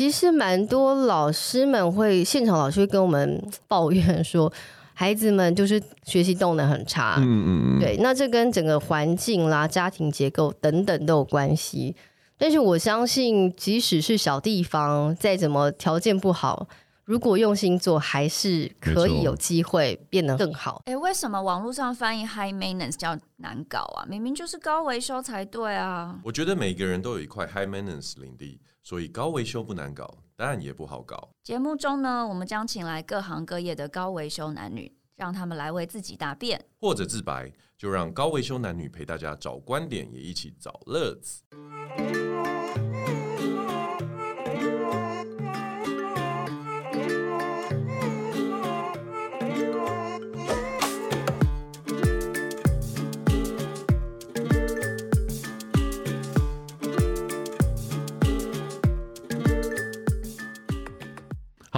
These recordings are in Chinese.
其实蛮多老师们会现场，老师会跟我们 抱怨说，孩子们就是学习动能很差。嗯嗯嗯，对，那这跟整个环境啦、家庭结构等等都有关系。但是我相信，即使是小地方，再怎么条件不好，如果用心做，还是可以有机会变得更好。哎，为什么网络上翻译 high maintenance 叫难搞啊？明明就是高维修才对啊！我觉得每个人都有一块 high maintenance 领地，所以高维修不难搞，当然也不好搞。节目中呢，我们将请来各行各业的高维修男女，让他们来为自己答辩，或者自白，就让高维修男女陪大家找观点，也一起找乐子。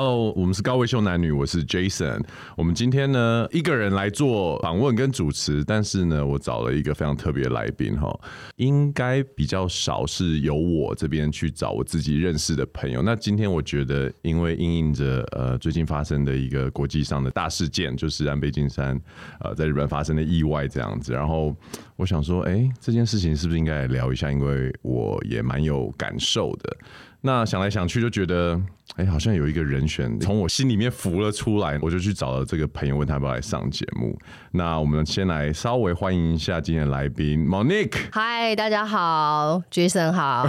Hello，我们是高维秀男女，我是 Jason。我们今天呢，一个人来做访问跟主持，但是呢，我找了一个非常特别的来宾哈，应该比较少是由我这边去找我自己认识的朋友。那今天我觉得，因为应应着呃最近发生的一个国际上的大事件，就是安倍晋三呃在日本发生的意外这样子，然后我想说，哎，这件事情是不是应该聊一下？因为我也蛮有感受的。那想来想去就觉得，哎、欸，好像有一个人选从我心里面浮了出来，我就去找了这个朋友，问他要不要来上节目。那我们先来稍微欢迎一下今天的来宾，Monique。嗨，大家好，Jason 好。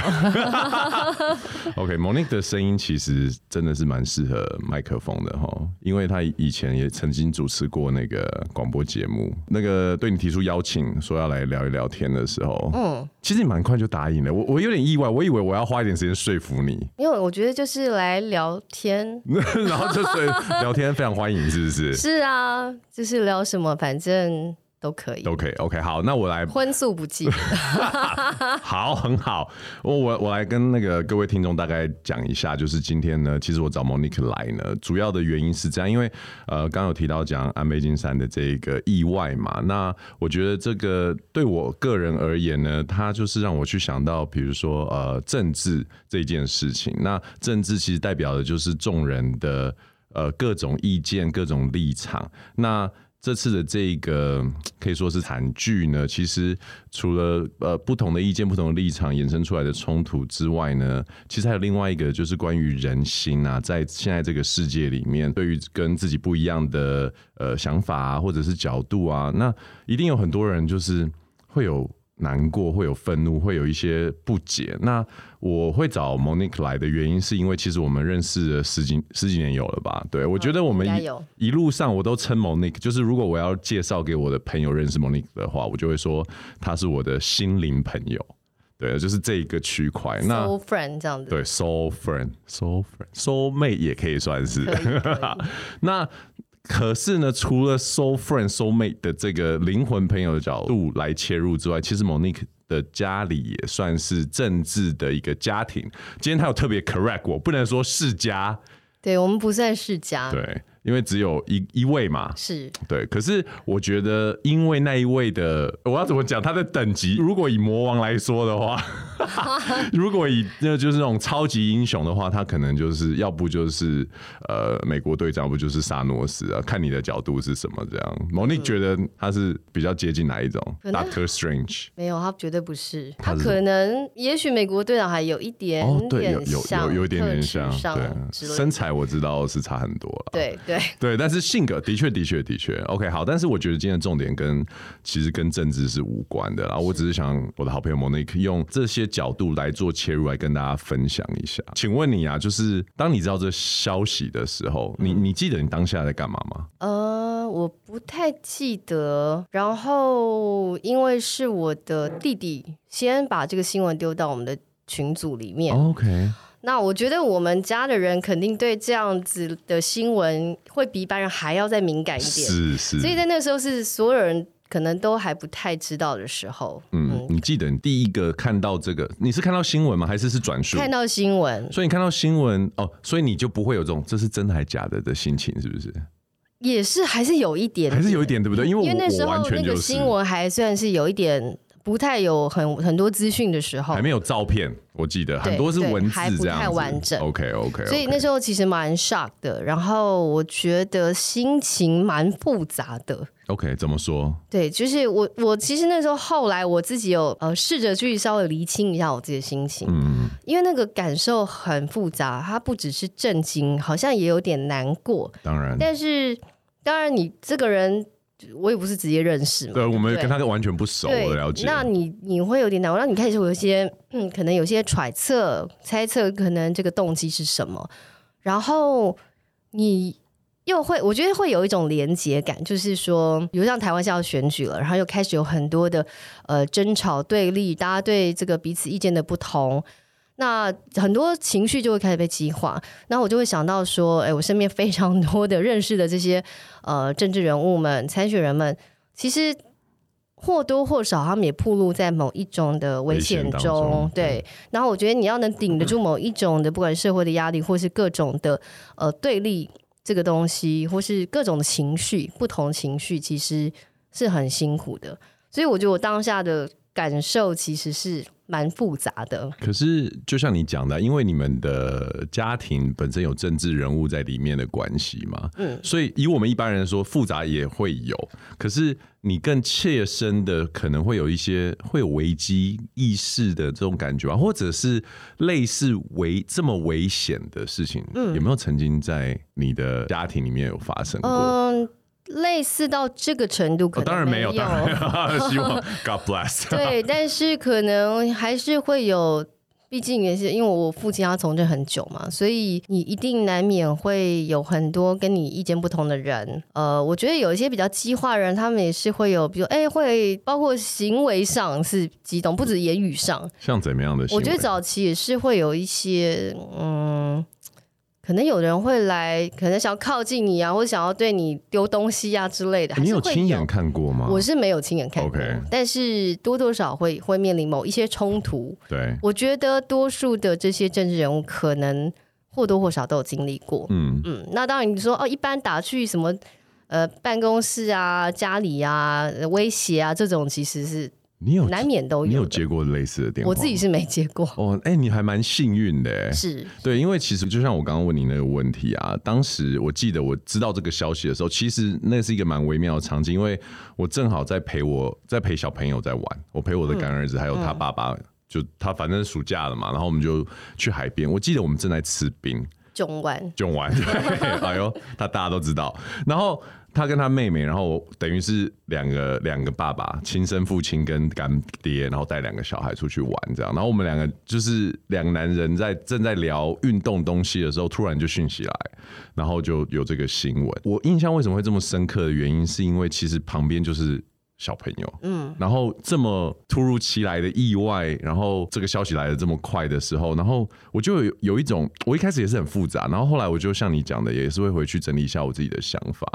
OK，Monique、okay, 的声音其实真的是蛮适合麦克风的哈，因为他以前也曾经主持过那个广播节目。那个对你提出邀请说要来聊一聊天的时候，嗯，其实你蛮快就答应了，我我有点意外，我以为我要花一点时间说服你。你因为我觉得就是来聊天，然后就是聊天非常欢迎，是不是？是啊，就是聊什么，反正。都可以，都可以。OK，好，那我来荤素不忌。好，很好。我我我来跟那个各位听众大概讲一下，就是今天呢，其实我找 Monique 来呢，主要的原因是这样，因为呃，刚刚有提到讲安倍晋三的这个意外嘛，那我觉得这个对我个人而言呢，它就是让我去想到，比如说呃，政治这件事情。那政治其实代表的就是众人的呃各种意见、各种立场。那这次的这个可以说是惨剧呢，其实除了呃不同的意见、不同的立场衍生出来的冲突之外呢，其实还有另外一个，就是关于人心啊，在现在这个世界里面，对于跟自己不一样的呃想法啊，或者是角度啊，那一定有很多人就是会有。难过，会有愤怒，会有一些不解。那我会找 Monique 来的原因，是因为其实我们认识了十几十几年有了吧？对，我觉得我们一一路上我都称 Monique，就是如果我要介绍给我的朋友认识 Monique 的话，我就会说他是我的心灵朋友。对，就是这一个区块。那 Soul friend 这样子。对，Soul friend，Soul friend，Soul mate 也可以算是。那。可是呢，除了 soul friend、soul mate 的这个灵魂朋友的角度来切入之外，其实 Monique 的家里也算是政治的一个家庭。今天他有特别 correct 我，不能说世家，对，我们不算世家，对。因为只有一一位嘛，是对。可是我觉得，因为那一位的，我要怎么讲他的等级？如果以魔王来说的话，如果以那就是那种超级英雄的话，他可能就是要不就是呃美国队长，不就是萨诺斯啊？看你的角度是什么这样。Monique 觉得他是比较接近哪一种？Doctor Strange 没有，他绝对不是。他可能也许美国队长还有一点点像，对，有有有有一点点像，对，身材我知道是差很多了，对对。对，但是性格的确的确的确，OK，好，但是我觉得今天的重点跟其实跟政治是无关的啦，我只是想我的好朋友 Monique 用这些角度来做切入，来跟大家分享一下。请问你啊，就是当你知道这消息的时候，你你记得你当下在干嘛吗？呃，我不太记得，然后因为是我的弟弟先把这个新闻丢到我们的群组里面，OK。那我觉得我们家的人肯定对这样子的新闻会比一般人还要再敏感一点，是是。所以在那个时候是所有人可能都还不太知道的时候。嗯，嗯，你记得你第一个看到这个，你是看到新闻吗？还是是转述？看到新闻。所以你看到新闻哦，所以你就不会有这种这是真的还假的的心情，是不是？也是，还是有一点点，还是有一点，对不对？因为我因为那时候那个新闻还算是有一点。不太有很很多资讯的时候，还没有照片，我记得很多是文字这样子，还不太完整。OK OK，所以那时候其实蛮 shock 的，然后我觉得心情蛮复杂的。OK，怎么说？对，就是我我其实那时候后来我自己有呃试着去稍微厘清一下我自己的心情，嗯，因为那个感受很复杂，它不只是震惊，好像也有点难过。当然，但是当然你这个人。我也不是直接认识嘛，对，我们跟他完全不熟，的了解。那你你会有点难过，那你开始有一些嗯，可能有些揣测、猜测，可能这个动机是什么？然后你又会，我觉得会有一种连结感，就是说，比如像台湾现在要选举了，然后又开始有很多的呃争吵、对立，大家对这个彼此意见的不同。那很多情绪就会开始被激化，那我就会想到说，哎，我身边非常多的认识的这些呃政治人物们、参选人们，其实或多或少他们也暴露在某一种的危险中，中，对。然后我觉得你要能顶得住某一种的，不管社会的压力，或是各种的呃对立这个东西，或是各种的情绪，不同情绪其实是很辛苦的。所以我觉得我当下的感受其实是。蛮复杂的，可是就像你讲的，因为你们的家庭本身有政治人物在里面的关系嘛，嗯，所以以我们一般人说复杂也会有，可是你更切身的可能会有一些会有危机意识的这种感觉啊，或者是类似危这么危险的事情，嗯，有没有曾经在你的家庭里面有发生过？嗯类似到这个程度，可能、哦、当然没有，当然 希望 God bless。对，但是可能还是会有，毕竟也是因为我父亲他从政很久嘛，所以你一定难免会有很多跟你意见不同的人。呃，我觉得有一些比较激化的人，他们也是会有，比如哎，会包括行为上是激动，不止言语上。像怎么样的？我觉得早期也是会有一些，嗯。可能有人会来，可能想要靠近你啊，或者想要对你丢东西啊之类的。你有亲眼看过吗？我是没有亲眼看过，okay. 但是多多少会会面临某一些冲突。对，我觉得多数的这些政治人物可能或多或少都有经历过。嗯嗯，那当然你说哦，一般打去什么呃办公室啊、家里啊、威胁啊这种，其实是。你有难免都有，你有接过类似的电话？我自己是没接过。哦，哎、欸，你还蛮幸运的，是。对，因为其实就像我刚刚问你那个问题啊，当时我记得我知道这个消息的时候，其实那是一个蛮微妙的场景，因为我正好在陪我在陪小朋友在玩，我陪我的干儿子还有他爸爸，嗯、就他反正暑假了嘛，然后我们就去海边，我记得我们正在吃冰，囧玩，囧玩，对，哎呦，他大家都知道，然后。他跟他妹妹，然后等于是两个两个爸爸，亲生父亲跟干爹，然后带两个小孩出去玩这样。然后我们两个就是两个男人在正在聊运动东西的时候，突然就讯息来，然后就有这个新闻。我印象为什么会这么深刻的原因，是因为其实旁边就是。小朋友，嗯，然后这么突如其来的意外，然后这个消息来的这么快的时候，然后我就有有一种，我一开始也是很复杂，然后后来我就像你讲的，也是会回去整理一下我自己的想法，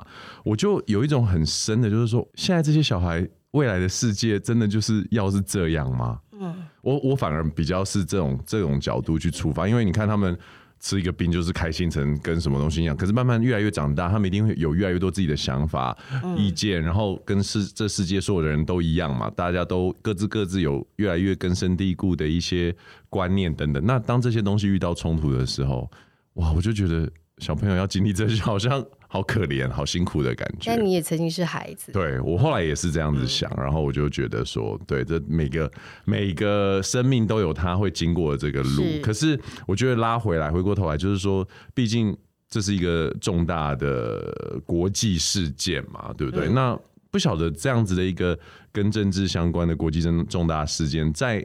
我就有一种很深的，就是说，现在这些小孩未来的世界，真的就是要是这样吗？嗯，我我反而比较是这种这种角度去出发，因为你看他们。吃一个冰就是开心成跟什么东西一样，可是慢慢越来越长大，他们一定会有越来越多自己的想法、嗯、意见，然后跟世这世界所有的人都一样嘛，大家都各自各自有越来越根深蒂固的一些观念等等。那当这些东西遇到冲突的时候，哇，我就觉得小朋友要经历这些，好像。好可怜，好辛苦的感觉。但你也曾经是孩子。对，我后来也是这样子想，嗯、然后我就觉得说，对，这每个每个生命都有他会经过的这个路。是。可是我觉得拉回来，回过头来，就是说，毕竟这是一个重大的国际事件嘛，对不对？嗯、那不晓得这样子的一个跟政治相关的国际重重大事件，在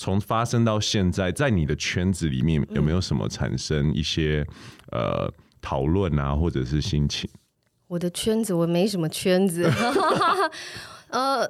从发生到现在，在你的圈子里面有没有什么产生一些、嗯、呃？讨论啊，或者是心情。我的圈子，我没什么圈子。呃，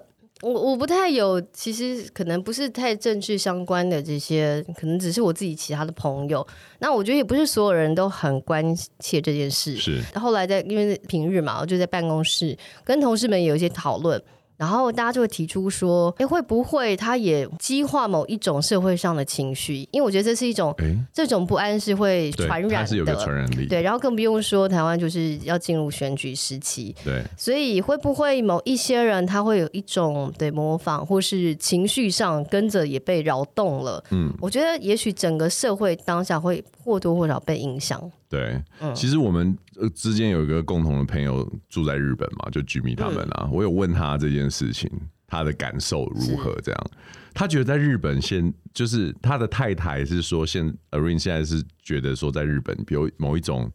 我我不太有，其实可能不是太政治相关的这些，可能只是我自己其他的朋友。那我觉得也不是所有人都很关切这件事。是。后来在因为平日嘛，我就在办公室跟同事们有一些讨论。然后大家就会提出说，哎，会不会他也激化某一种社会上的情绪？因为我觉得这是一种，诶这种不安是会传染的，它是有个传染力。对，然后更不用说台湾就是要进入选举时期，对，所以会不会某一些人他会有一种对模仿，或是情绪上跟着也被扰动了？嗯，我觉得也许整个社会当下会或多或少被影响。对，嗯、其实我们之间有一个共同的朋友住在日本嘛，就居民他们啊，嗯、我有问他这件事情，他的感受如何？这样，他觉得在日本现就是他的太太是说现，现 Irene 现在是觉得说在日本有某一种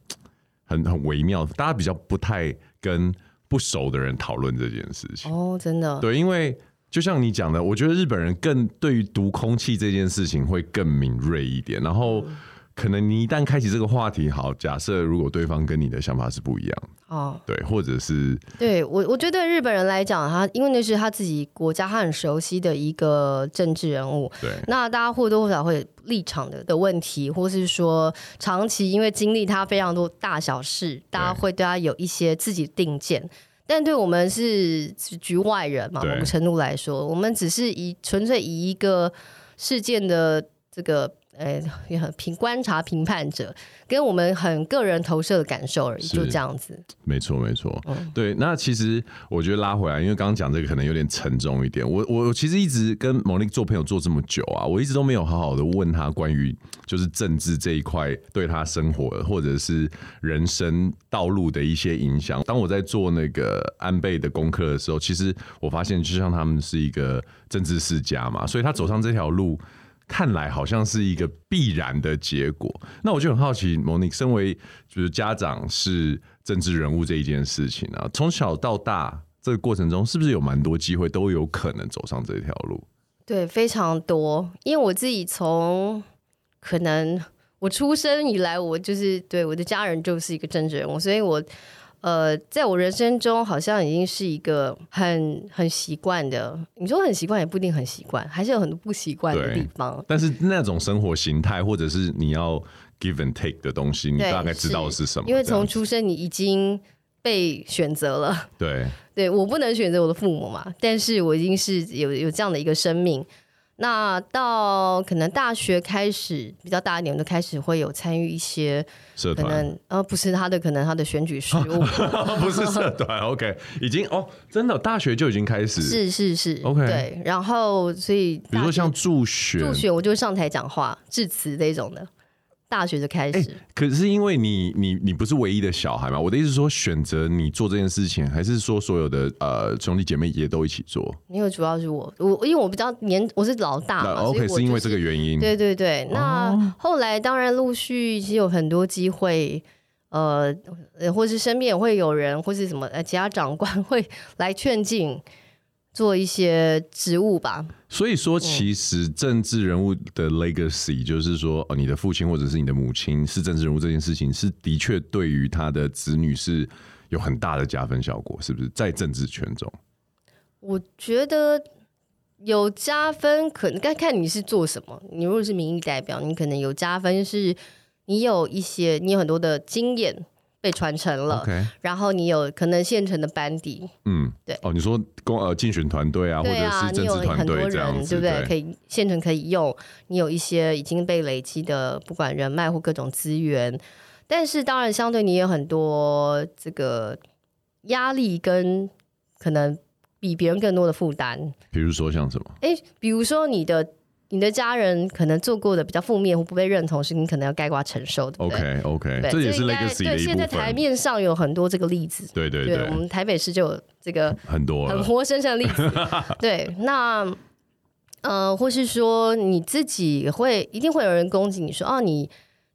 很很微妙，大家比较不太跟不熟的人讨论这件事情。哦，真的，对，因为就像你讲的，我觉得日本人更对于读空气这件事情会更敏锐一点，然后。嗯可能你一旦开启这个话题，好，假设如果对方跟你的想法是不一样，哦，对，或者是对我，我觉得日本人来讲，他因为那是他自己国家，他很熟悉的一个政治人物，对，那大家或多或少会有立场的的问题，或是说长期因为经历他非常多大小事，大家会对他有一些自己定见，但对我们是局外人嘛，某个程度来说，我们只是以纯粹以一个事件的这个。呃，也很评观察评判者，跟我们很个人投射的感受而已，就这样子。没错，没错。嗯、对，那其实我觉得拉回来，因为刚刚讲这个可能有点沉重一点。我我其实一直跟 Monique 做朋友做这么久啊，我一直都没有好好的问他关于就是政治这一块对他生活或者是人生道路的一些影响。当我在做那个安倍的功课的时候，其实我发现，就像他们是一个政治世家嘛，所以他走上这条路。看来好像是一个必然的结果。那我就很好奇莫妮身为就是家长是政治人物这一件事情啊，从小到大这个过程中，是不是有蛮多机会都有可能走上这条路？对，非常多。因为我自己从可能我出生以来，我就是对我的家人就是一个政治人物，所以我。呃，在我人生中，好像已经是一个很很习惯的。你说很习惯，也不一定很习惯，还是有很多不习惯的地方。但是那种生活形态，或者是你要 give and take 的东西，你大概知道是什么？因为从出生你已经被选择了。对，对我不能选择我的父母嘛，但是我已经是有有这样的一个生命。那到可能大学开始比较大一点，我就开始会有参与一些社团，可能呃不是他的，可能他的选举事务，不是社团，OK，已经哦，真的大学就已经开始，是是是，OK，对，然后所以比如说像助学，助学我就上台讲话致辞这种的。大学就开始，欸，可是因为你你你不是唯一的小孩嘛？我的意思是说，选择你做这件事情，还是说所有的呃兄弟姐妹也都一起做？因为主要是我，我因为我比较年，我是老大嘛，OK，是，是因为这个原因。对对对，那后来当然陆续其实有很多机会，呃，或是身边也会有人，或是什么呃其他长官会来劝进。做一些职务吧。所以说，其实政治人物的 legacy，就是说，呃，你的父亲或者是你的母亲是政治人物这件事情，是的确对于他的子女是有很大的加分效果，是不是？在政治圈中，我觉得有加分，可能该看你是做什么。你如果是民意代表，你可能有加分，是你有一些，你有很多的经验。被传承了.然后你有可能现成的班底，嗯，对，哦，你说公呃竞选团队啊，对啊，或者是政治团队这样子，对不对？可以现成可以用，你有一些已经被累积的，不管人脉或各种资源，但是当然相对你有很多这个压力跟可能比别人更多的负担，比如说像什么？哎，比如说你的。你的家人可能做过的比较负面或不被认同，是你可能要盖瓜承受的。OK OK，这也是 legacy。对，现在台面上有很多这个例子。对对对，对，我们台北市就有这个很多很活生生的例子。对，那呃，或是说你自己会一定会有人攻击你说，哦，你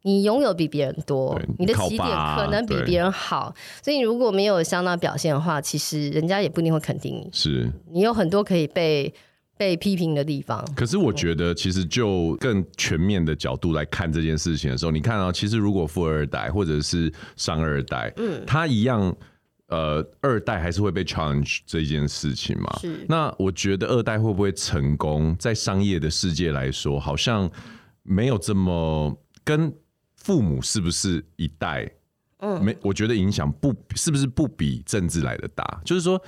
你拥有比别人多，你，你的起点可能比别人好，所以你如果没有相当表现的话，其实人家也不一定会肯定你。是你有很多可以被。被批评的地方，可是我觉得，其实就更全面的角度来看这件事情的时候，你看啊，其实如果富二代或者是商二代，嗯，他一样，呃，二代还是会被 challenge 这件事情嘛。是。那我觉得二代会不会成功，在商业的世界来说，好像没有这么跟父母是不是一代，嗯，没，我觉得影响不是不是不比政治来的大，就是说。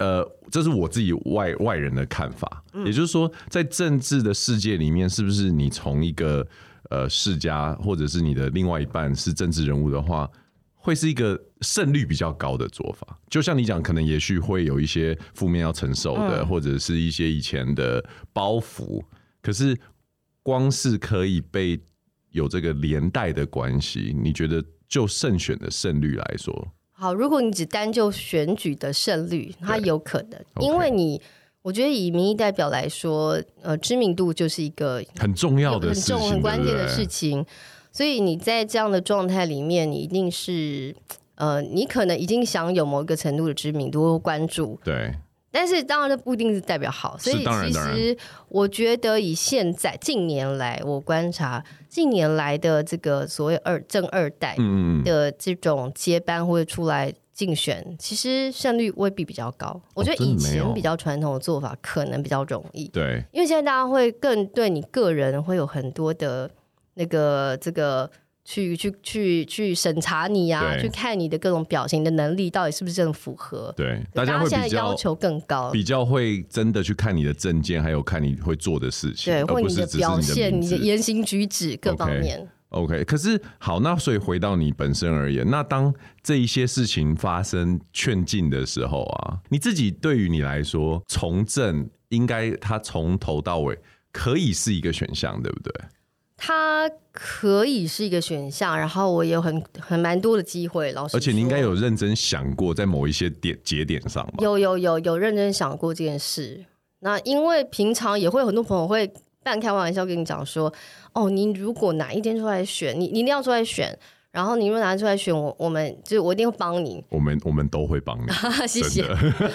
呃，这是我自己外外人的看法，也就是说，在政治的世界里面，是不是你从一个呃世家，或者是你的另外一半是政治人物的话，会是一个胜率比较高的做法？就像你讲，可能也许会有一些负面要承受的，或者是一些以前的包袱，可是光是可以被有这个连带的关系，你觉得就胜选的胜率来说？好，如果你只单就选举的胜率，它有可能，因为你我觉得以民意代表来说，呃，知名度就是一个很重要的事情，很重很关键的事情，所以你在这样的状态里面，你一定是，呃，你可能已经享有某一个程度的知名度或关注，对。但是当然，这不一定是代表好。所以其实我觉得，以现在近年来我观察，近年来的这个所谓二正二代的这种接班或者出来竞选，其实胜率未必比较高。我觉得以前比较传统的做法可能比较容易。对，因为现在大家会更对你个人会有很多的那个这个。去去去去审查你呀、啊，去看你的各种表情的能力到底是不是真的符合？对，大家现在要求更高，比较会真的去看你的证件，还有看你会做的事情，对，或你的表现、你的言行举止各方面。Okay, OK，可是好，那所以回到你本身而言，那当这一些事情发生劝进的时候啊，你自己对于你来说，从政应该他从头到尾可以是一个选项，对不对？它可以是一个选项，然后我也有很很蛮多的机会，老师。而且你应该有认真想过，在某一些点节点上吧？有有有有认真想过这件事。那因为平常也会有很多朋友会半开玩笑跟你讲说：“哦，你如果哪一天出来选，你你一定要出来选。然后你如果拿出来选，我我们就我一定会帮你。我们我们都会帮你，谢谢。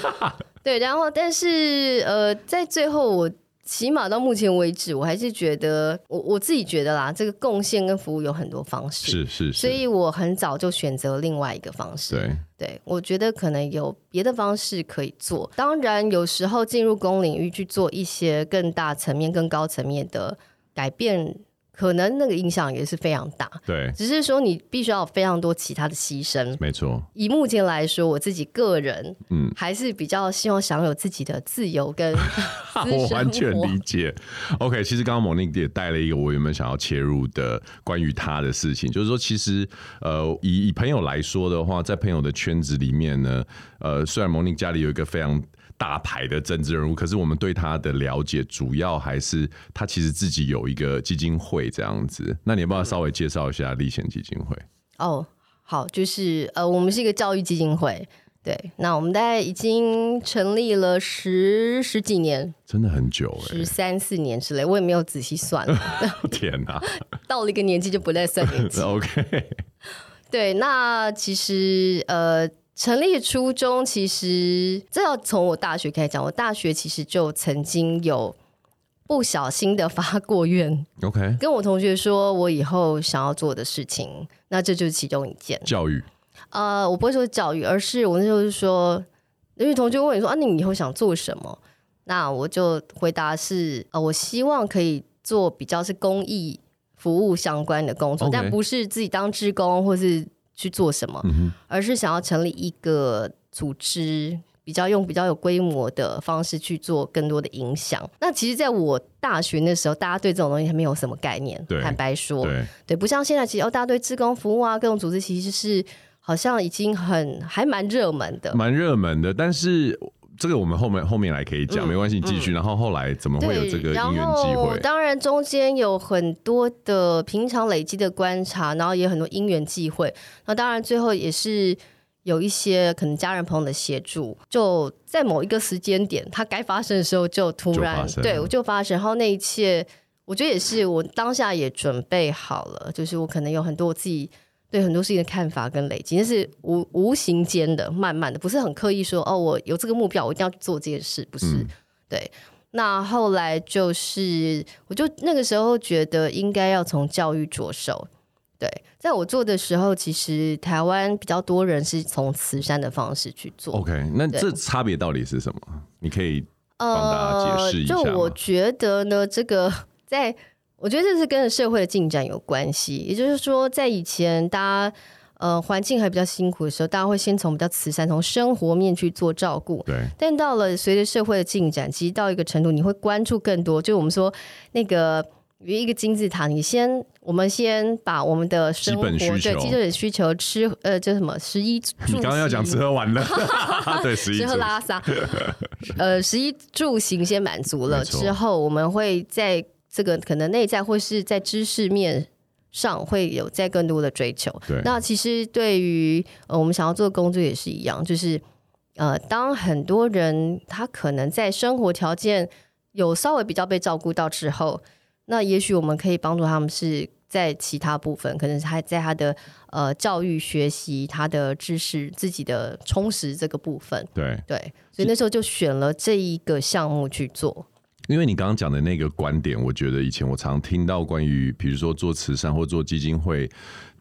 对，然后但是呃，在最后我。起码到目前为止，我还是觉得我我自己觉得啦，这个贡献跟服务有很多方式，是是是，所以我很早就选择另外一个方式。对对，我觉得可能有别的方式可以做。当然，有时候进入公领域去做一些更大层面、更高层面的改变。可能那个影响也是非常大，对，只是说你必须要有非常多其他的牺牲，没错。以目前来说，我自己个人，嗯，还是比较希望享有自己的自由跟 我完全理解。OK，其实刚刚 Monique 也带了一个我原本想要切入的关于他的事情，就是说，其实呃，以以朋友来说的话，在朋友的圈子里面呢，呃，虽然 Monique 家里有一个非常。大牌的政治人物，可是我们对他的了解主要还是他其实自己有一个基金会这样子。那你要不要稍微介绍一下立贤基金会？哦，好，就是呃，我们是一个教育基金会，对。那我们大概已经成立了十十几年，真的很久哎，十三四年之类，我也没有仔细算。天哪，到了一个年纪就不再算年纪。OK，对，那其实呃。成立初衷其实这要从我大学开始讲。我大学其实就曾经有不小心的发过愿，OK，跟我同学说我以后想要做的事情，那这就是其中一件教育。呃，我不会说教育，而是我那时候是说，因为同学问你说啊，你以后想做什么？那我就回答是，呃，我希望可以做比较是公益服务相关的工作.但不是自己当职工或是。去做什么，而是想要成立一个组织，比较用比较有规模的方式去做更多的影响。那其实，在我大学那时候，大家对这种东西还没有什么概念。坦白说，对，对，不像现在，其实哦，大家对志工服务啊，各种组织其实是好像已经很还蛮热门的，蛮热门的，但是。这个我们后面后面来可以讲，没关系，你继续、嗯。然后后来怎么会有这个姻缘机会？当然中间有很多的平常累积的观察，然后也有很多因缘际会。那当然最后也是有一些可能家人朋友的协助，就在某一个时间点，它该发生的时候就突然就对我就发生。然后那一切，我觉得也是我当下也准备好了，就是我可能有很多我自己。对很多事情的看法跟累积，那是无无形间的、慢慢的，不是很刻意说哦，我有这个目标，我一定要做这件事，不是。嗯、对，那后来就是，我就那个时候觉得应该要从教育着手。对，在我做的时候，其实台湾比较多人是从慈善的方式去做。OK，那这差别到底是什么？你可以帮大家解释一下、呃。就我觉得呢，这个 在。我觉得这是跟社会的进展有关系，也就是说，在以前，大家呃环境还比较辛苦的时候，大家会先从比较慈善、从生活面去做照顾。对。但到了随着社会的进展，其实到一个程度，你会关注更多。就我们说那个一个金字塔，你先我们先把我们的生活基本需求、基本需求吃呃叫什么十一住。你刚刚要讲吃喝玩乐，对，十一吃喝拉撒，呃，十一住行先满足了之后，我们会在这个可能内在或是在知识面。上会有再更多的追求。对，那其实对于呃我们想要做的工作也是一样，就是呃，当很多人他可能在生活条件有稍微比较被照顾到之后，那也许我们可以帮助他们是在其他部分，可能是还在他的呃教育学习、他的知识、自己的充实这个部分。对对，所以那时候就选了这一个项目去做。因为你刚刚讲的那个观点，我觉得以前我常听到关于，比如说做慈善或做基金会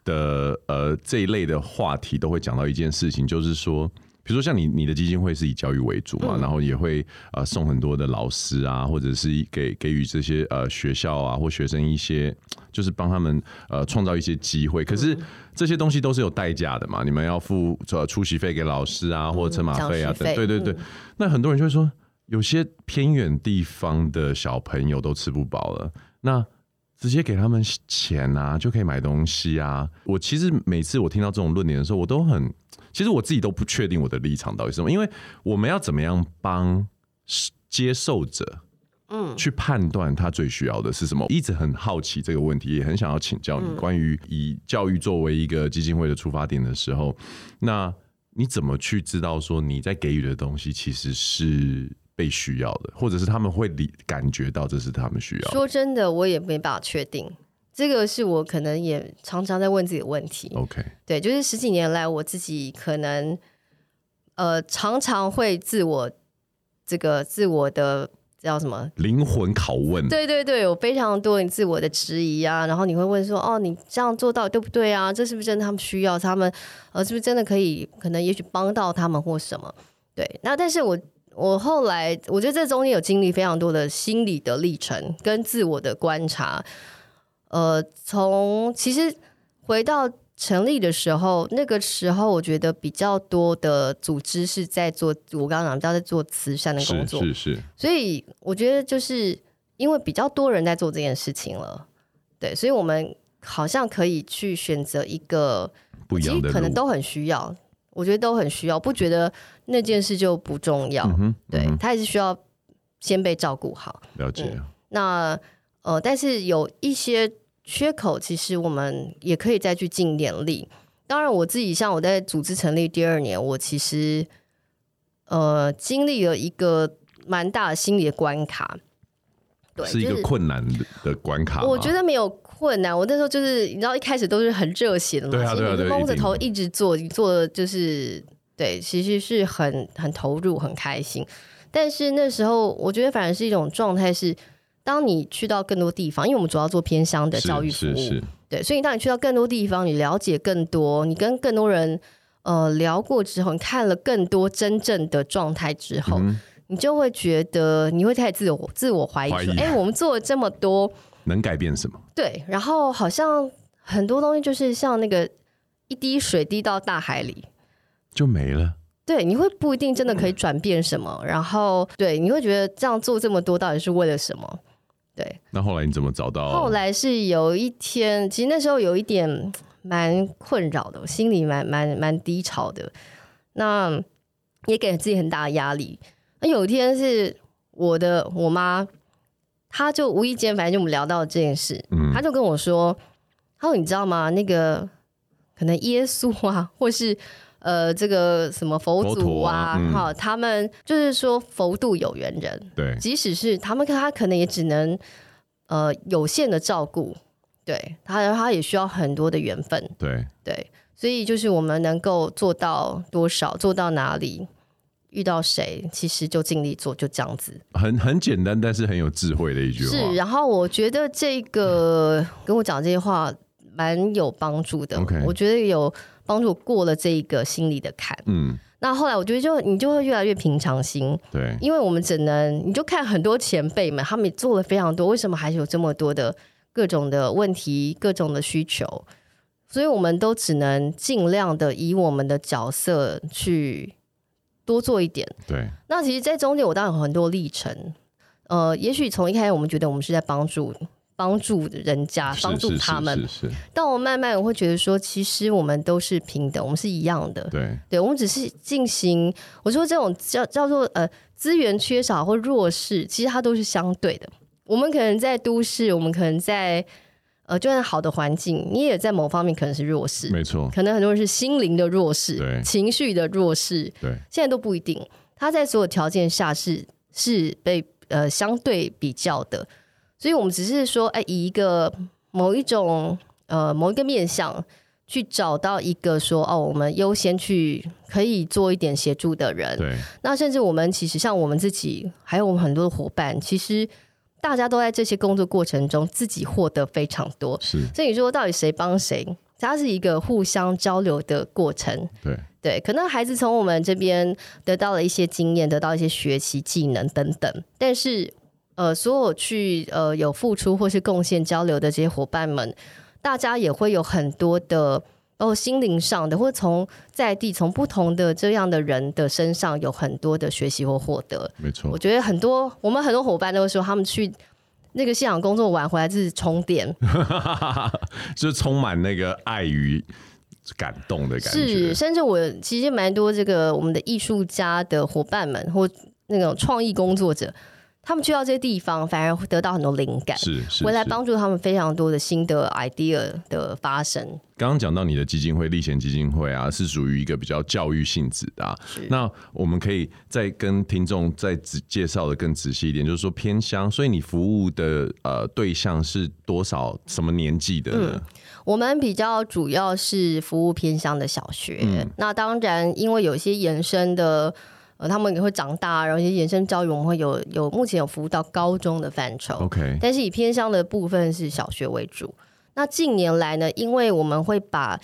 的呃这一类的话题，都会讲到一件事情，就是说，比如说像你你的基金会是以教育为主嘛，嗯、然后也会呃送很多的老师啊，或者是给给予这些呃学校啊或学生一些，就是帮他们呃创造一些机会。可是这些东西都是有代价的嘛，你们要付呃出席费给老师啊，或者车马费啊等，对对对。嗯、那很多人就会说。有些偏远地方的小朋友都吃不饱了，那直接给他们钱啊，就可以买东西啊。我其实每次我听到这种论点的时候，我都很，其实我自己都不确定我的立场到底是什么，因为我们要怎么样帮接受者，嗯，去判断他最需要的是什么？一直很好奇这个问题，也很想要请教你关于以教育作为一个基金会的出发点的时候，那你怎么去知道说你在给予的东西其实是？被需要的，或者是他们会理感觉到这是他们需要的。说真的，我也没办法确定，这个是我可能也常常在问自己的问题。OK，对，就是十几年来我自己可能呃常常会自我这个自我的叫什么灵魂拷问？对对对，有非常多你自我的质疑啊，然后你会问说：“哦，你这样做到底对不对啊？这是不是真的他们需要？他们呃是不是真的可以？可能也许帮到他们或什么？”对，那但是我。我后来，我觉得这中间有经历非常多的心理的历程跟自我的观察。呃，从其实回到成立的时候，那个时候我觉得比较多的组织是在做，我刚刚讲到在做慈善的工作，是是是。所以我觉得就是因为比较多人在做这件事情了，对，所以我们好像可以去选择一个不一样的，可能都很需要。我觉得都很需要，不觉得那件事就不重要。嗯嗯、对，他也是需要先被照顾好。了解。嗯、那呃，但是有一些缺口，其实我们也可以再去尽点力。当然，我自己像我在组织成立第二年，我其实呃经历了一个蛮大的心理的关卡。对，是一个困难的关卡。我觉得没有。困难，我那时候就是你知道，一开始都是很热血的嘛，对啊对啊对，蒙着头一直做，你做的就是对，其实是很很投入、很开心。但是那时候，我觉得反而是一种状态，是当你去到更多地方，因为我们主要做偏乡的教育服务，对，所以当你去到更多地方，你了解更多，你跟更多人呃聊过之后，你看了更多真正的状态之后，嗯、你就会觉得你会开始自我自我怀疑说，哎、欸，我们做了这么多。能改变什么？对，然后好像很多东西就是像那个一滴水滴到大海里就没了。对，你会不一定真的可以转变什么。嗯、然后，对，你会觉得这样做这么多到底是为了什么？对。那后来你怎么找到？后来是有一天，其实那时候有一点蛮困扰的，我心里蛮蛮蛮低潮的。那也给自己很大的压力。那有一天是我的我妈。他就无意间，反正就我们聊到这件事，嗯、他就跟我说：“他说你知道吗？那个可能耶稣啊，或是呃这个什么佛祖啊，哈、啊嗯，他们就是说佛度有缘人，对，即使是他们，他可能也只能呃有限的照顾，对他，他也需要很多的缘分，对。对，所以就是我们能够做到多少，做到哪里。”遇到谁，其实就尽力做，就这样子。很很简单，但是很有智慧的一句话。是，然后我觉得这个跟我讲这些话蛮有帮助的。Okay. 我觉得有帮助，过了这一个心理的坎。嗯，那后来我觉得就你就会越来越平常心。对，因为我们只能你就看很多前辈们，他们也做了非常多，为什么还是有这么多的各种的问题、各种的需求？所以我们都只能尽量的以我们的角色去多做一点。对，那其实，在中间我当然有很多历程。呃，也许从一开始我们觉得我们是在帮助帮助人家，帮助他们，是，是，是，是。但我慢慢我会觉得说，其实我们都是平等，我们是一样的。对，对，我们只是进行。我说这种叫叫做呃资源缺少或弱势，其实它都是相对的。我们可能在都市，我们可能在呃就算好的环境，你也在某方面可能是弱势，没错。可能很多人是心灵的弱势，对，情绪的弱势，对，现在都不一定。他在所有条件下是是被。呃，相对比较的，所以我们只是说，哎，以一个某一种呃某一个面向去找到一个说，哦，我们优先去可以做一点协助的人。对。那甚至我们其实像我们自己，还有我们很多的伙伴，其实大家都在这些工作过程中自己获得非常多。是。所以你说到底谁帮谁？它是一个互相交流的过程。对。对，可能孩子从我们这边得到了一些经验，得到一些学习技能等等。但是，呃，所有去呃有付出或是贡献交流的这些伙伴们，大家也会有很多的哦心灵上的，或者从在地从不同的这样的人的身上有很多的学习或获得。没错，我觉得很多我们很多伙伴都会说，他们去那个现场工作完回来就是充电，就是充满那个爱与。感动的感觉是，甚至我其实蛮多这个我们的艺术家的伙伴们或那种创意工作者，他们去到这些地方，反而会得到很多灵感，是，是，回来帮助他们非常多的新的 idea 的发生。刚刚讲到你的基金会立贤基金会啊，是属于一个比较教育性质的啊。那我们可以再跟听众再仔介绍的更仔细一点，就是说偏乡，所以你服务的呃对象是多少什么年纪的呢？嗯，我们比较主要是服务偏乡的小学。嗯，那当然，因为有一些延伸的。呃，他们也会长大，然后一些延伸教育，我们会有有目前有服务到高中的范畴，OK。但是以偏乡的部分是小学为主。那近年来呢，因为我们会把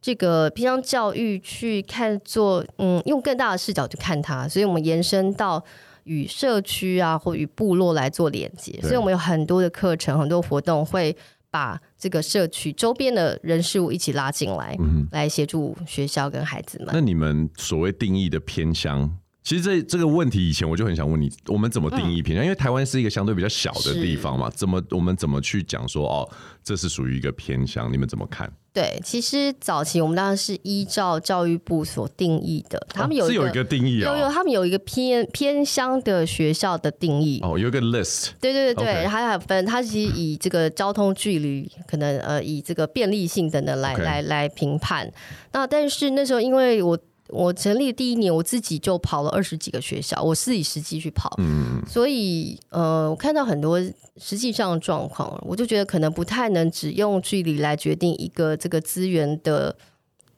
这个偏乡教育去看作，嗯，用更大的视角去看它，所以我们延伸到与社区啊或与部落来做连接，所以我们有很多的课程、很多活动会把这个社区周边的人事物一起拉进来，嗯，来协助学校跟孩子们。那你们所谓定义的偏乡？其实这这个问题以前我就很想问你，我们怎么定义偏向？嗯、因为台湾是一个相对比较小的地方嘛，怎么我们怎么去讲说哦，这是属于一个偏向？你们怎么看？对，其实早期我们当然是依照教育部所定义的，他们有、哦、是有一个定义啊、哦，有有他们有一个偏偏乡的学校的定义哦，有一个 list，对对对对，还.有分，它其实以这个交通距离，可能呃以这个便利性等等来.来来评判。那但是那时候因为我。我成立第一年，我自己就跑了二十几个学校，我自己实际去跑，嗯，所以呃，我看到很多实际上的状况，我就觉得可能不太能只用距离来决定一个这个资源的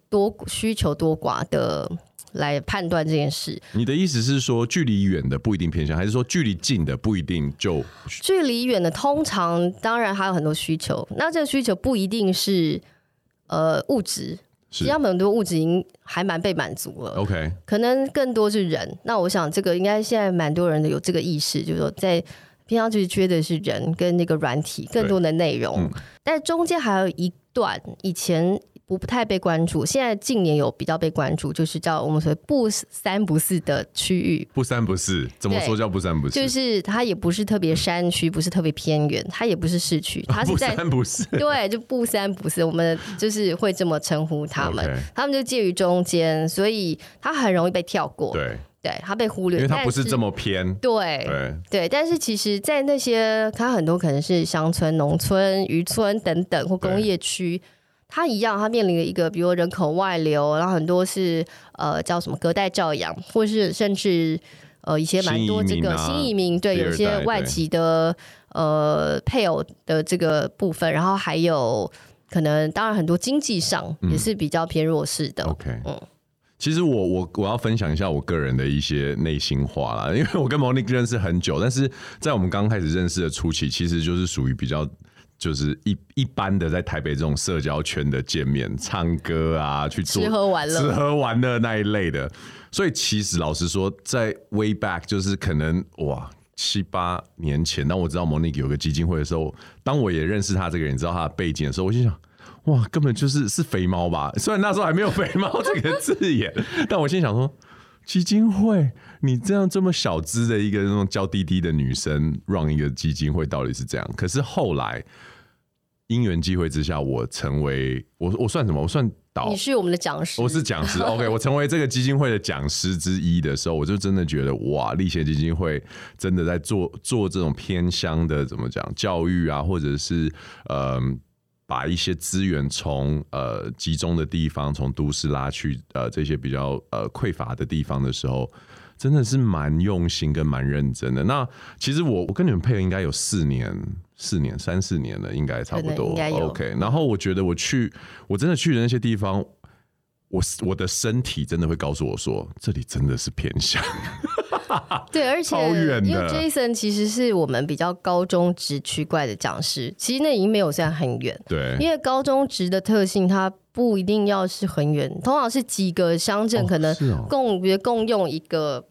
多需求多寡的来判断这件事。你的意思是说，距离远的不一定偏向，还是说距离近的不一定就？距离远的通常当然还有很多需求，那这个需求不一定是呃物质。其实他们很多物质已经还蛮被满足了，OK，可能更多是人。那我想这个应该现在蛮多人的有这个意识，就是说在平常就是缺的是人跟那个软体更多的内容，嗯，但中间还有一段以前。不太被关注，现在近年有比较被关注，就是叫我们所谓不三不四的区域。不三不四，怎么说叫不三不四？就是它也不是特别山区，不是特别偏远，它也不是市区，它是在不三不四。对，就不三不四，我们就是会这么称呼他们。他们就介于中间，所以它很容易被跳过。对，对，它被忽略，因为它不是这么偏。对对对，但是其实，在那些它很多可能是乡村、农村、渔村等等或工业区。它一样，他面临了一个，比如人口外流，然后很多是呃叫什么隔代教养，或是甚至呃一些蛮多这个新移民，对，有些外籍的呃配偶的这个部分，然后还有可能当然很多经济上也是比较偏弱势的。OK，嗯，其实我我我要分享一下我个人的一些内心话啦，因为我跟 Monique 认识很久，但是在我们刚开始认识的初期，其实就是属于比较。就是一一般的在台北这种社交圈的见面、唱歌啊，去做吃喝玩乐、吃喝玩乐那一类的。所以其实老实说，在 way back 就是可能哇七八年前，当我知道 Monique 有个基金会的时候，当我也认识他这个人，知道他的背景的时候，我心想哇，根本就是是肥猫吧？虽然那时候还没有“肥猫”这个字眼，但我心想说，基金会，你这样这么小资的一个那种娇滴滴的女生，run 一个基金会，到底是这样？可是后来因缘机会之下，我成为我我算什么？我算导？你是我们的讲师，我是讲师。OK，我成为这个基金会的讲师之一的时候，我就真的觉得哇，立协基金会真的在做做这种偏乡的怎么讲教育啊，或者是呃。把一些资源从呃集中的地方，从都市拉去呃这些比较呃匮乏的地方的时候，真的是蛮用心跟蛮认真的。那其实我我跟你们配合应该有四年、四年、三四年了，应该差不多。OK，然后我觉得我去我真的去的那些地方，我我的身体真的会告诉我说，这里真的是偏向。对，而且因为 Jason 其实是我们比较高中职区怪的讲师，其实那已经没有算很远。对，因为高中职的特性，它不一定要是很远，通常是几个乡镇可能共别、哦。哦、共用一个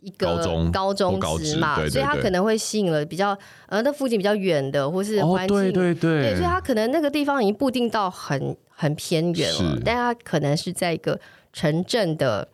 一个高中职嘛，对对对，所以他可能会吸引了比较呃那附近比较远的，或是环境、哦、对对对，对，所以他可能那个地方已经固定到很很偏远了，但他可能是在一个城镇的。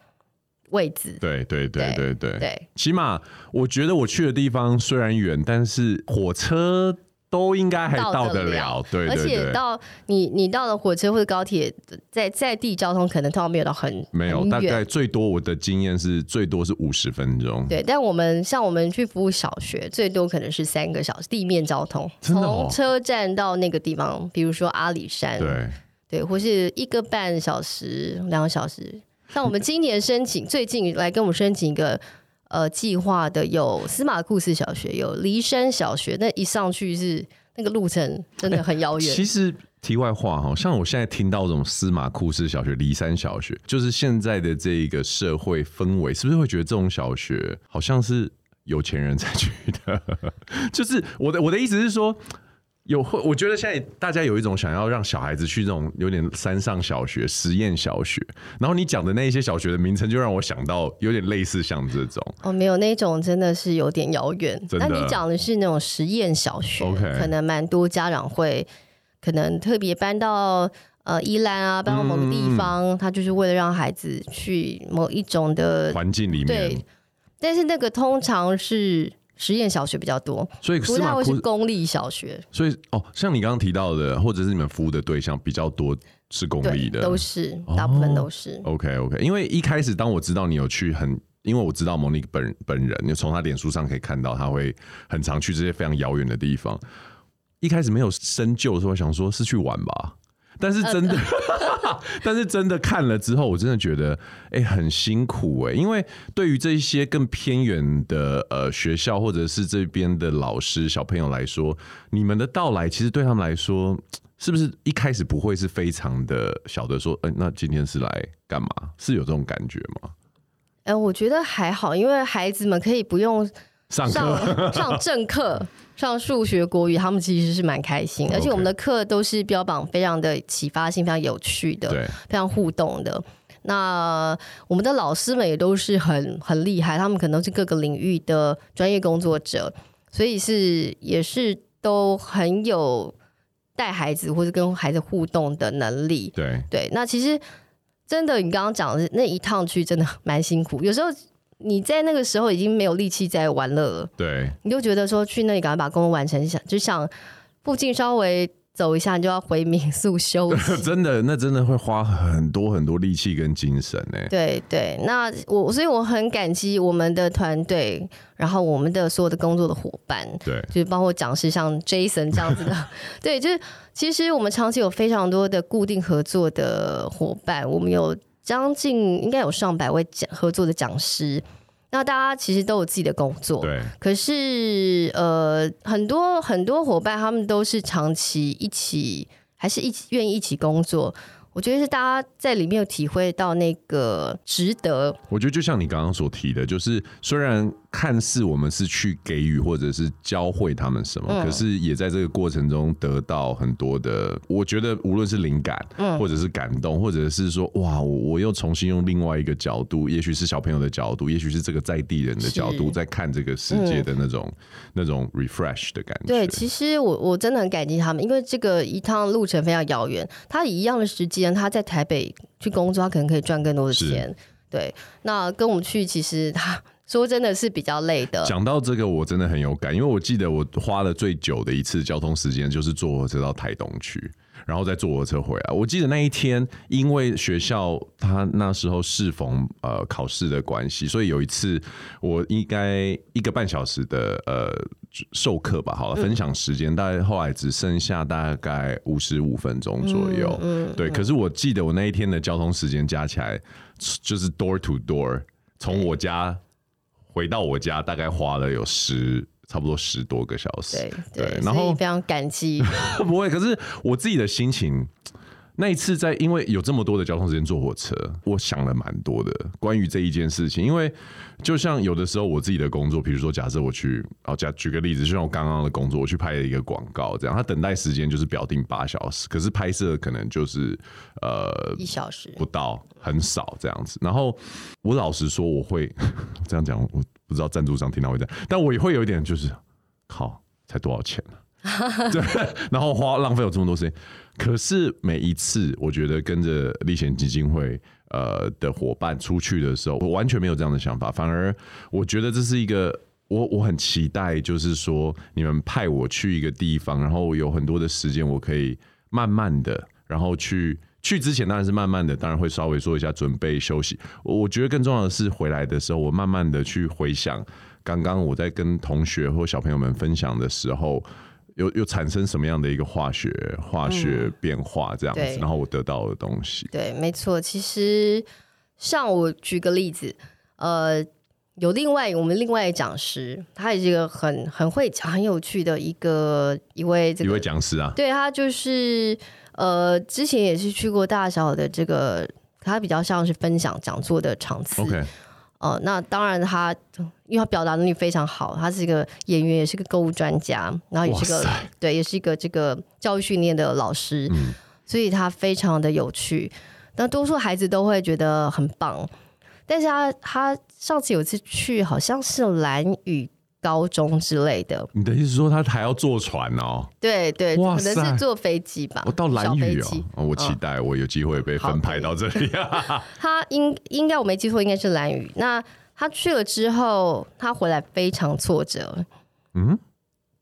位置，对对对对对对，对，起码我觉得我去的地方虽然远，但是火车都应该还到得了，对，对，对，而且到你你到了火车或者高铁，在在地交通可能通常没有到很没有，大概最多我的经验是最多是五十分钟，对，但我们像我们去服务小学，最多可能是三个小时地面交通，从、哦、车站到那个地方，比如说阿里山，对。对，或是一个半小时两个小时。像我们今年申请，最近来跟我们申请一个呃计划的有司马库斯小学，有梨山小学，那一上去是那个路程真的很遥远。其实题外话哈，像我现在听到这种司马库斯小学、梨山小学，就是现在的这个社会氛围，是不是会觉得这种小学好像是有钱人才去的？就是我的我的意思是说。有会，我觉得现在大家有一种想要让小孩子去这种有点山上小学、实验小学，然后你讲的那一些小学的名称，就让我想到有点类似像这种。哦，没有那种真的是有点遥远。那你讲的是那种实验小学，okay. 可能蛮多家长会可能特别搬到呃宜兰啊，搬到某个地方，嗯，他就是为了让孩子去某一种的环境里面。对，但是那个通常是。实验小学比较多，所以不太会是公立小学。所以哦，像你刚刚提到的，或者是你们服务的对象比较多是公立的，都是大部分都是。哦、OK OK，因为一开始当我知道你有去很，因为我知道 Monique 本本人，你从他脸书上可以看到他会很常去这些非常遥远的地方。一开始没有深究的时候，想说是去玩吧。但是真的，呃、但是真的看了之后，我真的觉得，哎、欸，很辛苦哎、欸。因为对于这一些更偏远的呃学校或者是这边的老师小朋友来说，你们的到来其实对他们来说，是不是一开始不会是非常的晓得说，嗯、欸，那今天是来干嘛？是有这种感觉吗？哎、呃，我觉得还好，因为孩子们可以不用上课上正课。上数学、国语，他们其实是蛮开心，而且我们的课都是标榜非常的启发性、非常有趣的、非常互动的。那我们的老师们也都是很很厉害，他们可能是各个领域的专业工作者，所以是也是都很有带孩子或者跟孩子互动的能力。对对，那其实真的，你刚刚讲的那一趟去真的蛮辛苦，有时候。你在那个时候已经没有力气在玩乐了，对，你就觉得说去那里赶快把工作完成，想就想附近稍微走一下，你就要回民宿休息。真的，那真的会花很多很多力气跟精神呢。对对，那我所以我很感激我们的团队，然后我们的所有的工作的伙伴，对，就是包括讲师像 Jason 这样子的，对，就是其实我们长期有非常多的固定合作的伙伴，我们有。将近应该有上百位讲合作的讲师，那大家其实都有自己的工作，对。可是呃，很多很多伙伴他们都是长期一起，还是一起愿意一起工作。我觉得是大家在里面有体会到那个值得。我觉得就像你刚刚所提的，就是虽然看似我们是去给予或者是教会他们什么，嗯、可是也在这个过程中得到很多的，我觉得无论是灵感，嗯，或者是感动，或者是说哇，我又重新用另外一个角度，也许是小朋友的角度，也许是这个在地人的角度，在看这个世界的那种、嗯、那种 refresh 的感觉。对，其实我我真的很感激他们，因为这个一趟路程非常遥远，他以一样的时间，他在台北去工作，他可能可以赚更多的钱。对，那跟我们去，其实他。说真的是比较累的。讲到这个，我真的很有感，因为我记得我花了最久的一次交通时间就是坐火车到台东去，然后再坐火车回来。我记得那一天，因为学校他那时候适逢呃考试的关系，所以有一次我应该一个半小时的呃授课吧，好了，分享时间，大概后来只剩下大概五十五分钟左右。嗯，对。可是我记得我那一天的交通时间加起来就是 door to door，从我家。回到我家大概花了有十，差不多十多个小时。对对，对，然后非常感激。不会，可是我自己的心情。那一次在，因为有这么多的交通时间坐火车，我想了蛮多的关于这一件事情。因为就像有的时候我自己的工作，比如说假设我去，哦，假举个例子，就像我刚刚的工作，我去拍了一个广告，这样，它等待时间就是表定八小时，可是拍摄可能就是呃一小时不到，很少这样子。然后我老实说，我会 这样讲，我不知道赞助商听到会这样，但我也会有一点就是，靠，才多少钱呢？对，然后花浪费了这么多时间。可是每一次，我觉得跟着历险基金会呃的伙伴出去的时候，我完全没有这样的想法，反而我觉得这是一个我我很期待，就是说你们派我去一个地方，然后有很多的时间，我可以慢慢的，然后去去之前当然是慢慢的，当然会稍微做一下准备休息。我觉得更重要的是回来的时候，我慢慢的去回想刚刚我在跟同学或小朋友们分享的时候。有有产生什么样的一个化学化学变化这样子，嗯、然后我得到的东西。对，没错。其实像我举个例子，呃，有另外我们另外一个讲师，他也是一个很很会讲、很有趣的一个一位这个、一位讲师啊。对，他就是呃，之前也是去过大小的这个，他比较像是分享讲座的场次。OK。哦、呃，那当然他，因为他表达能力非常好，他是一个演员，也是个购物专家，然后也是个对，也是一个这个教育训练的老师，嗯、所以他非常的有趣。那多数孩子都会觉得很棒，但是他他上次有一次去，好像是兰屿。高中之类的，你的意思说他还要坐船哦？对对，可能是坐飞机吧。我到蓝屿哦，我期待我有机会被分派到这里。他应应该我没记错，应该是蓝屿。那他去了之后，他回来非常挫折。嗯，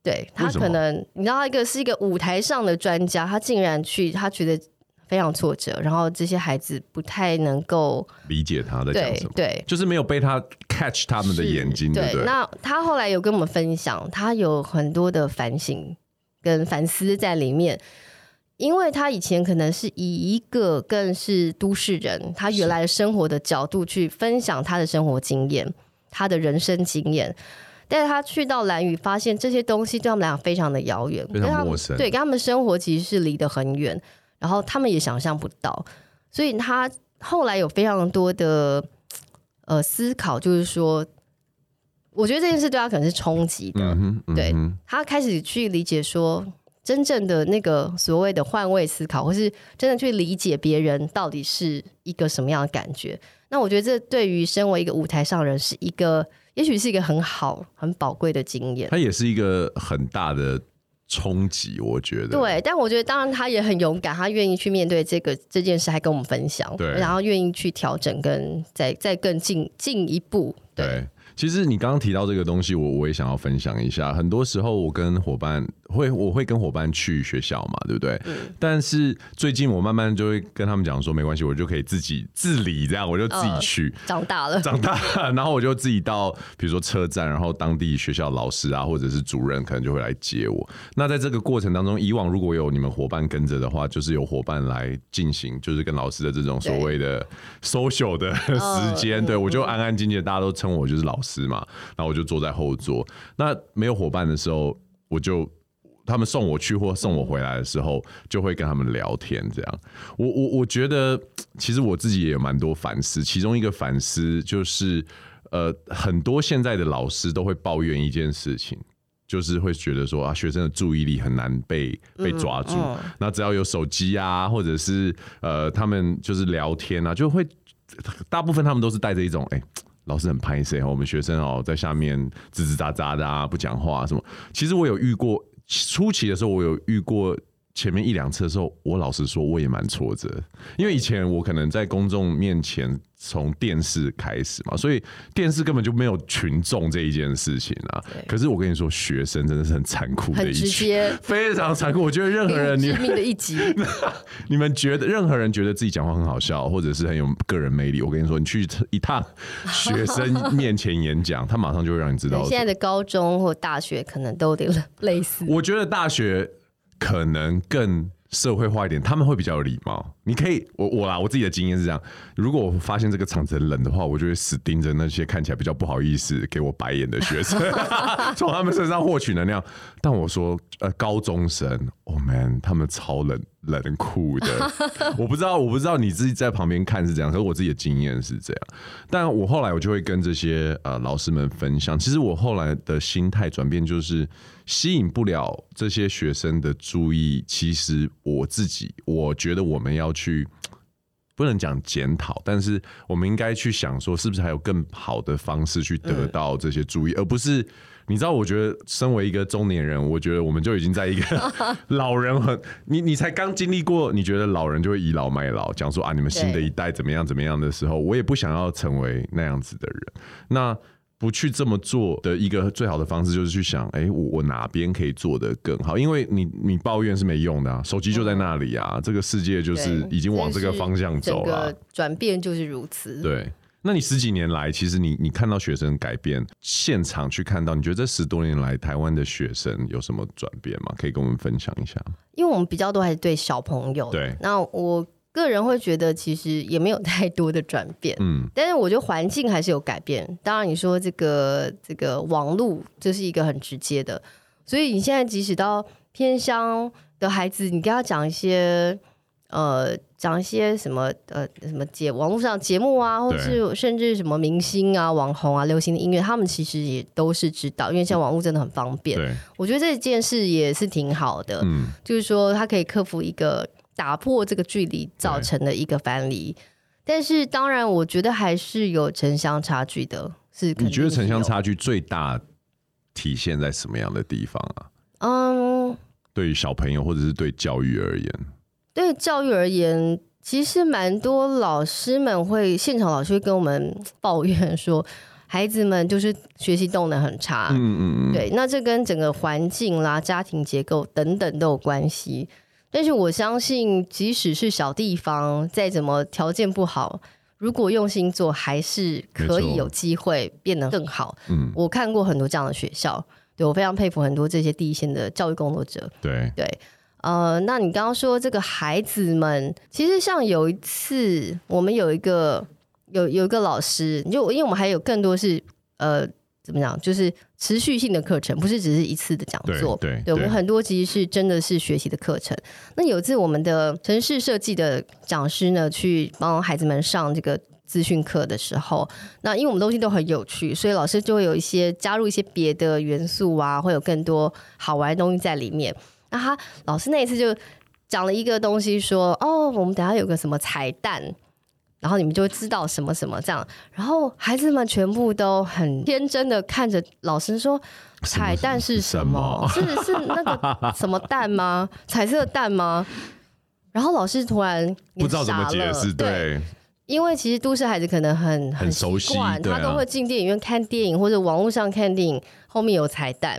对他可能你知道，他一个是一个舞台上的专家，他竟然去，他觉得。非常挫折，然后这些孩子不太能够理解他在讲什么，对，对就是没有被他 catch 他们的眼睛，对，对，对。那他后来有跟我们分享，他有很多的反省跟反思在里面，因为他以前可能是以一个更是都市人，他原来的生活的角度去分享他的生活经验，他的人生经验，但是他去到蓝屿，发现这些东西对他们来讲非常的遥远，非常陌生，对，跟他们生活其实是离得很远。然后他们也想象不到，所以他后来有非常多的呃思考，就是说，我觉得这件事对他可能是冲击的。嗯嗯，对，他开始去理解说，真正的那个所谓的换位思考，或是真的去理解别人到底是一个什么样的感觉。那我觉得这对于身为一个舞台上人，是一个也许是一个很好、很宝贵的经验。他也是一个很大的。冲击，我觉得对，但我觉得当然他也很勇敢，他愿意去面对这个这件事，还跟我们分享，对，然后愿意去调整，跟再再更进进一步，对。对其实你刚刚提到这个东西，我我也想要分享一下。很多时候我跟伙伴会，我会跟伙伴去学校嘛，对不对？嗯。但是最近我慢慢就会跟他们讲说，没关系，我就可以自己自理，这样我就自己去。呃、长大了，长大了，然后我就自己到，比如说车站，然后当地学校老师啊，或者是主任，可能就会来接我。那在这个过程当中，以往如果有你们伙伴跟着的话，就是有伙伴来进行，就是跟老师的这种所谓的 social 的时间，对，对我就安安静静，大家都称我就是老师。师嘛，然后我就坐在后座。那没有伙伴的时候，我就他们送我去或送我回来的时候，就会跟他们聊天。这样，我我我觉得，其实我自己也有蛮多反思。其中一个反思就是，呃，很多现在的老师都会抱怨一件事情，就是会觉得说啊，学生的注意力很难被被抓住。那只要有手机啊，或者是呃，他们就是聊天啊，就会大部分他们都是带着一种哎、欸，老师很拍谢，我们学生哦在下面吱吱喳喳的啊，不讲话、啊、什么。其实我有遇过初期的时候，我有遇过。前面一两次的时候，我老实说，我也蛮挫折，因为以前我可能在公众面前从电视开始嘛，所以电视根本就没有群众这一件事情啊。可是我跟你说，学生真的是很残酷的一集，非常残酷。我觉得任何人，你命的一集，你们觉得任何人觉得自己讲话很好笑，或者是很有个人魅力，我跟你说，你去一趟学生面前演讲，他马上就会让你知道。现在的高中或大学可能都有点类似。我觉得大学。可能更社会化一点，他们会比较礼貌。你可以，我我啦，我自己的经验是这样：如果我发现这个场子很冷的话，我就会死盯着那些看起来比较不好意思给我白眼的学生，从他们身上获取能量。但我说，呃，高中生，Oh man，他们超冷冷酷的。我不知道，我不知道你自己在旁边看是这样，可是我自己的经验是这样。但我后来我就会跟这些呃老师们分享，其实我后来的心态转变就是吸引不了这些学生的注意。其实我自己，我觉得我们要。去不能讲检讨，但是我们应该去想说，是不是还有更好的方式去得到这些注意，嗯、而不是你知道？我觉得身为一个中年人，我觉得我们就已经在一个 老人很你你才刚经历过，你觉得老人就会倚老卖老，讲说啊，你们新的一代怎么样怎么样的时候，我也不想要成为那样子的人。那。不去这么做的一个最好的方式，就是去想，哎、欸，我我哪边可以做得更好？因为你你抱怨是没用的啊，手机就在那里啊，嗯、这个世界就是已经往这个方向走了。转变就是如此。对，那你十几年来，其实你你看到学生改变，现场去看到，你觉得这十多年来台湾的学生有什么转变吗？可以跟我们分享一下。因为我们比较多还是对小朋友，对，那我。个人会觉得其实也没有太多的转变，嗯，但是我觉得环境还是有改变。当然，你说这个这个网络这是一个很直接的，所以你现在即使到偏乡的孩子，你跟他讲一些呃讲一些什么呃什么节网络上节目啊，或者是甚至什么明星啊、网红啊、流行的音乐，他们其实也都是知道，因为现在网络真的很方便。对，我觉得这件事也是挺好的，嗯，就是说它可以克服一个。打破这个距离造成的一个藩篱，但是当然，我觉得还是有城乡差距的。是，是，你觉得城乡差距最大体现在什么样的地方啊？嗯，对于小朋友或者是对教育而言，对教育而言，其实蛮多老师们会现场老师会跟我们 抱怨说，孩子们就是学习动能很差。嗯嗯嗯，对，那这跟整个环境啦、家庭结构等等都有关系。但是我相信，即使是小地方，再怎么条件不好，如果用心做，还是可以有机会变得更好。嗯，我看过很多这样的学校，对，我非常佩服很多这些第一线的教育工作者。对对，呃，那你刚刚说这个孩子们，其实像有一次，我们有一个有有一个老师，就因为我们还有更多是呃。怎么讲？就是持续性的课程，不是只是一次的讲座。对，对，对，我们很多其实是真的是学习的课程。那有一次，我们的城市设计的讲师呢，去帮孩子们上这个资讯课的时候，那因为我们东西都很有趣，所以老师就会有一些加入一些别的元素啊，会有更多好玩的东西在里面。那他老师那一次就讲了一个东西，说：“哦，我们等下有个什么彩蛋。”然后你们就会知道什么什么这样，然后孩子们全部都很天真的看着老师说：“彩蛋是什么？是是那个什么蛋吗？彩色蛋吗？”然后老师突然不知道怎么解释，对，对，因为其实都市孩子可能很很熟悉，他都会进电影院看电影或者网络上看电影，后面有彩蛋。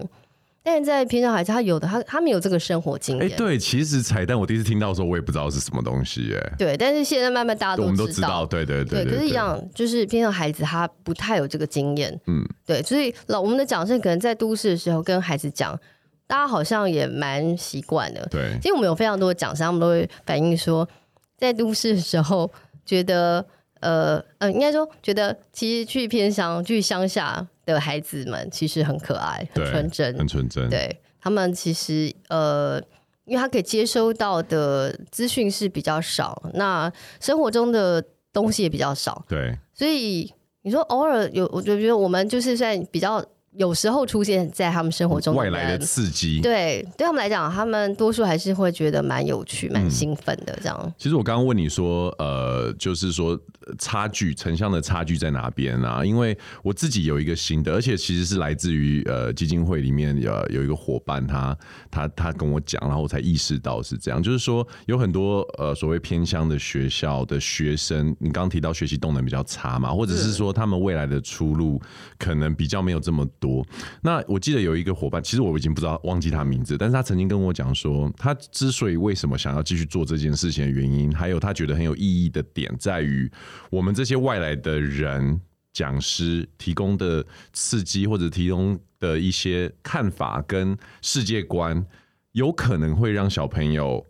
但是在平常孩子，他有的他他们有这个生活经验。哎、欸，对，其实彩蛋我第一次听到的时候，我也不知道是什么东西，哎。对，但是现在慢慢大家都知道，我们都知道，对对对。可是一样，就是平常孩子他不太有这个经验，嗯，对，所以老我们的讲师可能在都市的时候跟孩子讲，大家好像也蛮习惯的，对。其实我们有非常多的讲师，他们都会反映说，在都市的时候觉得，呃呃，应该说觉得其实去偏乡、去乡下的孩子们其实很可爱、很纯真、很纯真，对。他们其实呃，因为他可以接收到的资讯是比较少，那生活中的东西也比较少，对，所以你说偶尔有，我就觉得我们就是算比较。有时候出现在他们生活中外来的刺激，对，对他们来讲，他们多数还是会觉得蛮有趣、蛮兴奋的。这样、嗯。其实我刚刚问你说，呃，就是说差距城乡的差距在哪边啊？因为我自己有一个新的，而且其实是来自于呃基金会里面有有一个伙伴他，他他他跟我讲，然后我才意识到是这样。就是说有很多呃所谓偏乡的学校的学生，你刚刚提到学习动能比较差嘛，或者是说他们未来的出路可能比较没有这么多。多，那我记得有一个伙伴，其实我已经不知道忘记他名字，但是他曾经跟我讲说，他之所以为什么想要继续做这件事情的原因，还有他觉得很有意义的点，在于我们这些外来的人讲师提供的刺激或者提供的一些看法跟世界观，有可能会让小朋友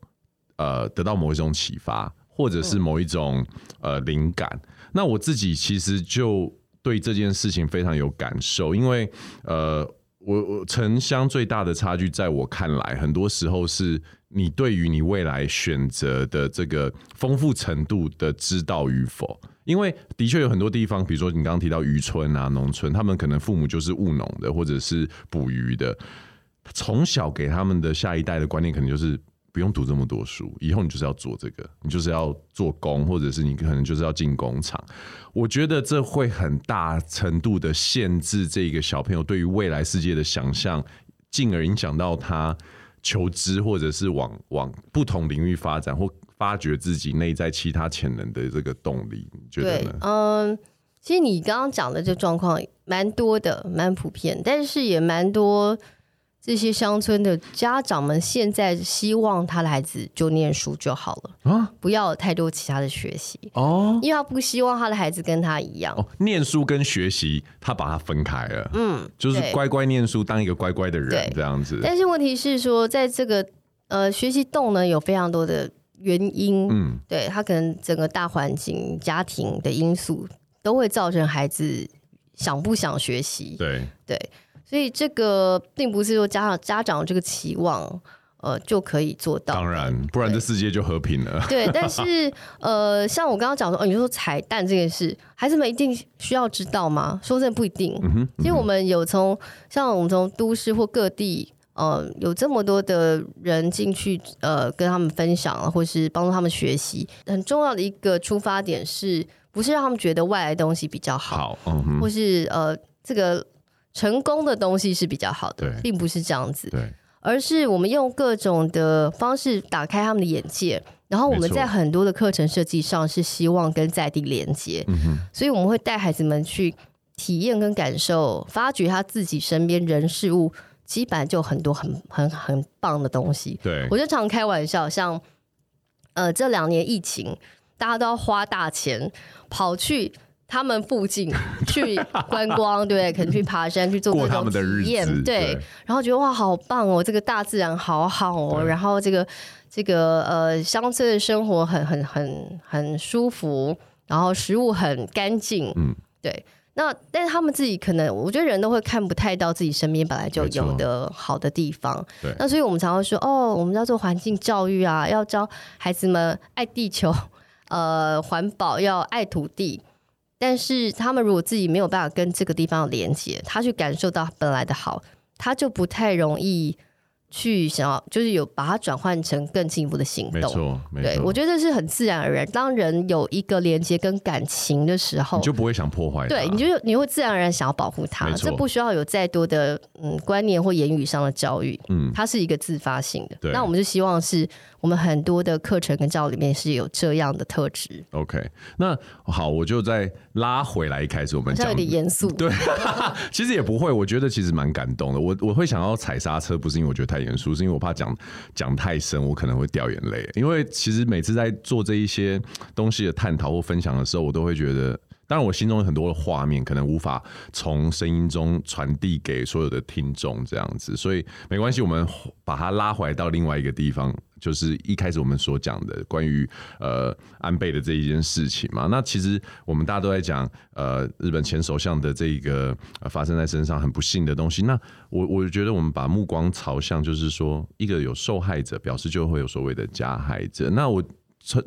呃得到某一种启发，或者是某一种呃灵感。那我自己其实就。对这件事情非常有感受，因为呃，我我城乡最大的差距，在我看来，很多时候是你对于你未来选择的这个丰富程度的知道与否。因为的确有很多地方，比如说你刚刚提到渔村啊、农村，他们可能父母就是务农的，或者是捕鱼的，从小给他们的下一代的观念，可能就是。不用读这么多书，以后你就是要做这个，你就是要做工，或者是你可能就是要进工厂。我觉得这会很大程度的限制这个小朋友对于未来世界的想象，进而影响到他求知或者是往往不同领域发展或发掘自己内在其他潜能的这个动力。你觉得呢？嗯，其实你刚刚讲的这状况蛮多的，蛮普遍，但是也蛮多。这些乡村的家长们现在希望他的孩子就念书就好了啊，不要有太多其他的学习哦，因为他不希望他的孩子跟他一样哦，念书跟学习他把它分开了，嗯，就是乖乖念书，当一个乖乖的人这样子。但是问题是说，在这个呃学习动能有非常多的原因，嗯，对他可能整个大环境、家庭的因素都会造成孩子想不想学习，对对。所以这个并不是说家长家长这个期望，呃，就可以做到。当然，不然这世界就和平了。对，但是 呃，像我刚刚讲说，哦，你说彩蛋这件事，孩子们一定需要知道吗？说真的不一定。嗯哼。嗯哼，因为我们有从像我们从都市或各地，呃，有这么多的人进去，呃，跟他们分享，或是帮助他们学习。很重要的一个出发点是不是让他们觉得外来东西比较好？好，嗯哼。或是呃，这个。成功的东西是比较好的，并不是这样子，而是我们用各种的方式打开他们的眼界，然后我们在很多的课程设计上是希望跟在地连接，所以我们会带孩子们去体验跟感受，发掘他自己身边人事物，基本上就很多很很很棒的东西。对，我就常开玩笑，像呃这两年疫情，大家都要花大钱跑去。他们附近 去观光，对，可能去爬山，去做各种体验，对，然后觉得哇，好棒哦，这个大自然好好哦，然后这个这个呃乡村的生活很很很很舒服，然后食物很干净，嗯，对。那但是他们自己可能，我觉得人都会看不太到自己身边本来就有的好的地方，对。那所以我们常常说，哦，我们要做环境教育啊，要教孩子们爱地球，呃，环保，要爱土地。但是他们如果自己没有办法跟这个地方连接，他去感受到本来的好，他就不太容易。去想要就是有把它转换成更进一步的行动，没错，没错，对，我觉得这是很自然而然。当人有一个连接跟感情的时候，你就不会想破坏。对，你就你会自然而然想要保护它，这不需要有再多的嗯观念或言语上的教育，嗯，它是一个自发性的。对，那我们就希望是我们很多的课程跟教育里面是有这样的特质。OK，那好，我就再拉回来，一开始我们讲有点 严肃，对，其实也不会，我觉得其实蛮感动的。我我会想要踩刹车，不是因为我觉得太。太严肃是因为我怕讲讲太深，我可能会掉眼泪。因为其实每次在做这一些东西的探讨或分享的时候，我都会觉得，当然我心中有很多的画面，可能无法从声音中传递给所有的听众这样子，所以没关系，我们把它拉回到另外一个地方。就是一开始我们所讲的关于呃安倍的这一件事情嘛，那其实我们大家都在讲呃日本前首相的这一个发生在身上很不幸的东西。那我我觉得我们把目光朝向，就是说一个有受害者，表示就会有所谓的加害者。那我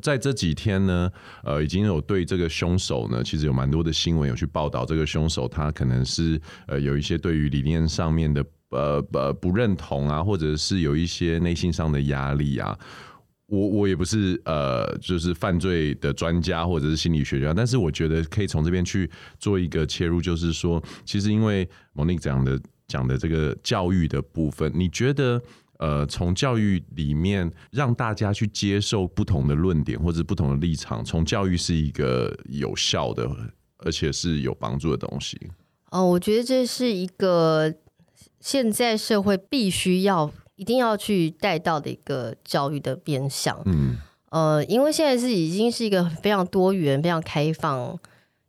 在这几天呢，呃，已经有对这个凶手呢，其实有蛮多的新闻有去报道，这个凶手他可能是呃有一些对于理念上面的呃呃不认同啊，或者是有一些内心上的压力啊。我我也不是呃，就是犯罪的专家或者是心理学家，但是我觉得可以从这边去做一个切入，就是说，其实因为 Monique 讲的讲的这个教育的部分，你觉得呃，从教育里面让大家去接受不同的论点或者不同的立场，从教育是一个有效的，而且是有帮助的东西。哦，我觉得这是一个现在社会必须要。一定要去带到的一个教育的面向，嗯，呃，因为现在是已经是一个非常多元、非常开放，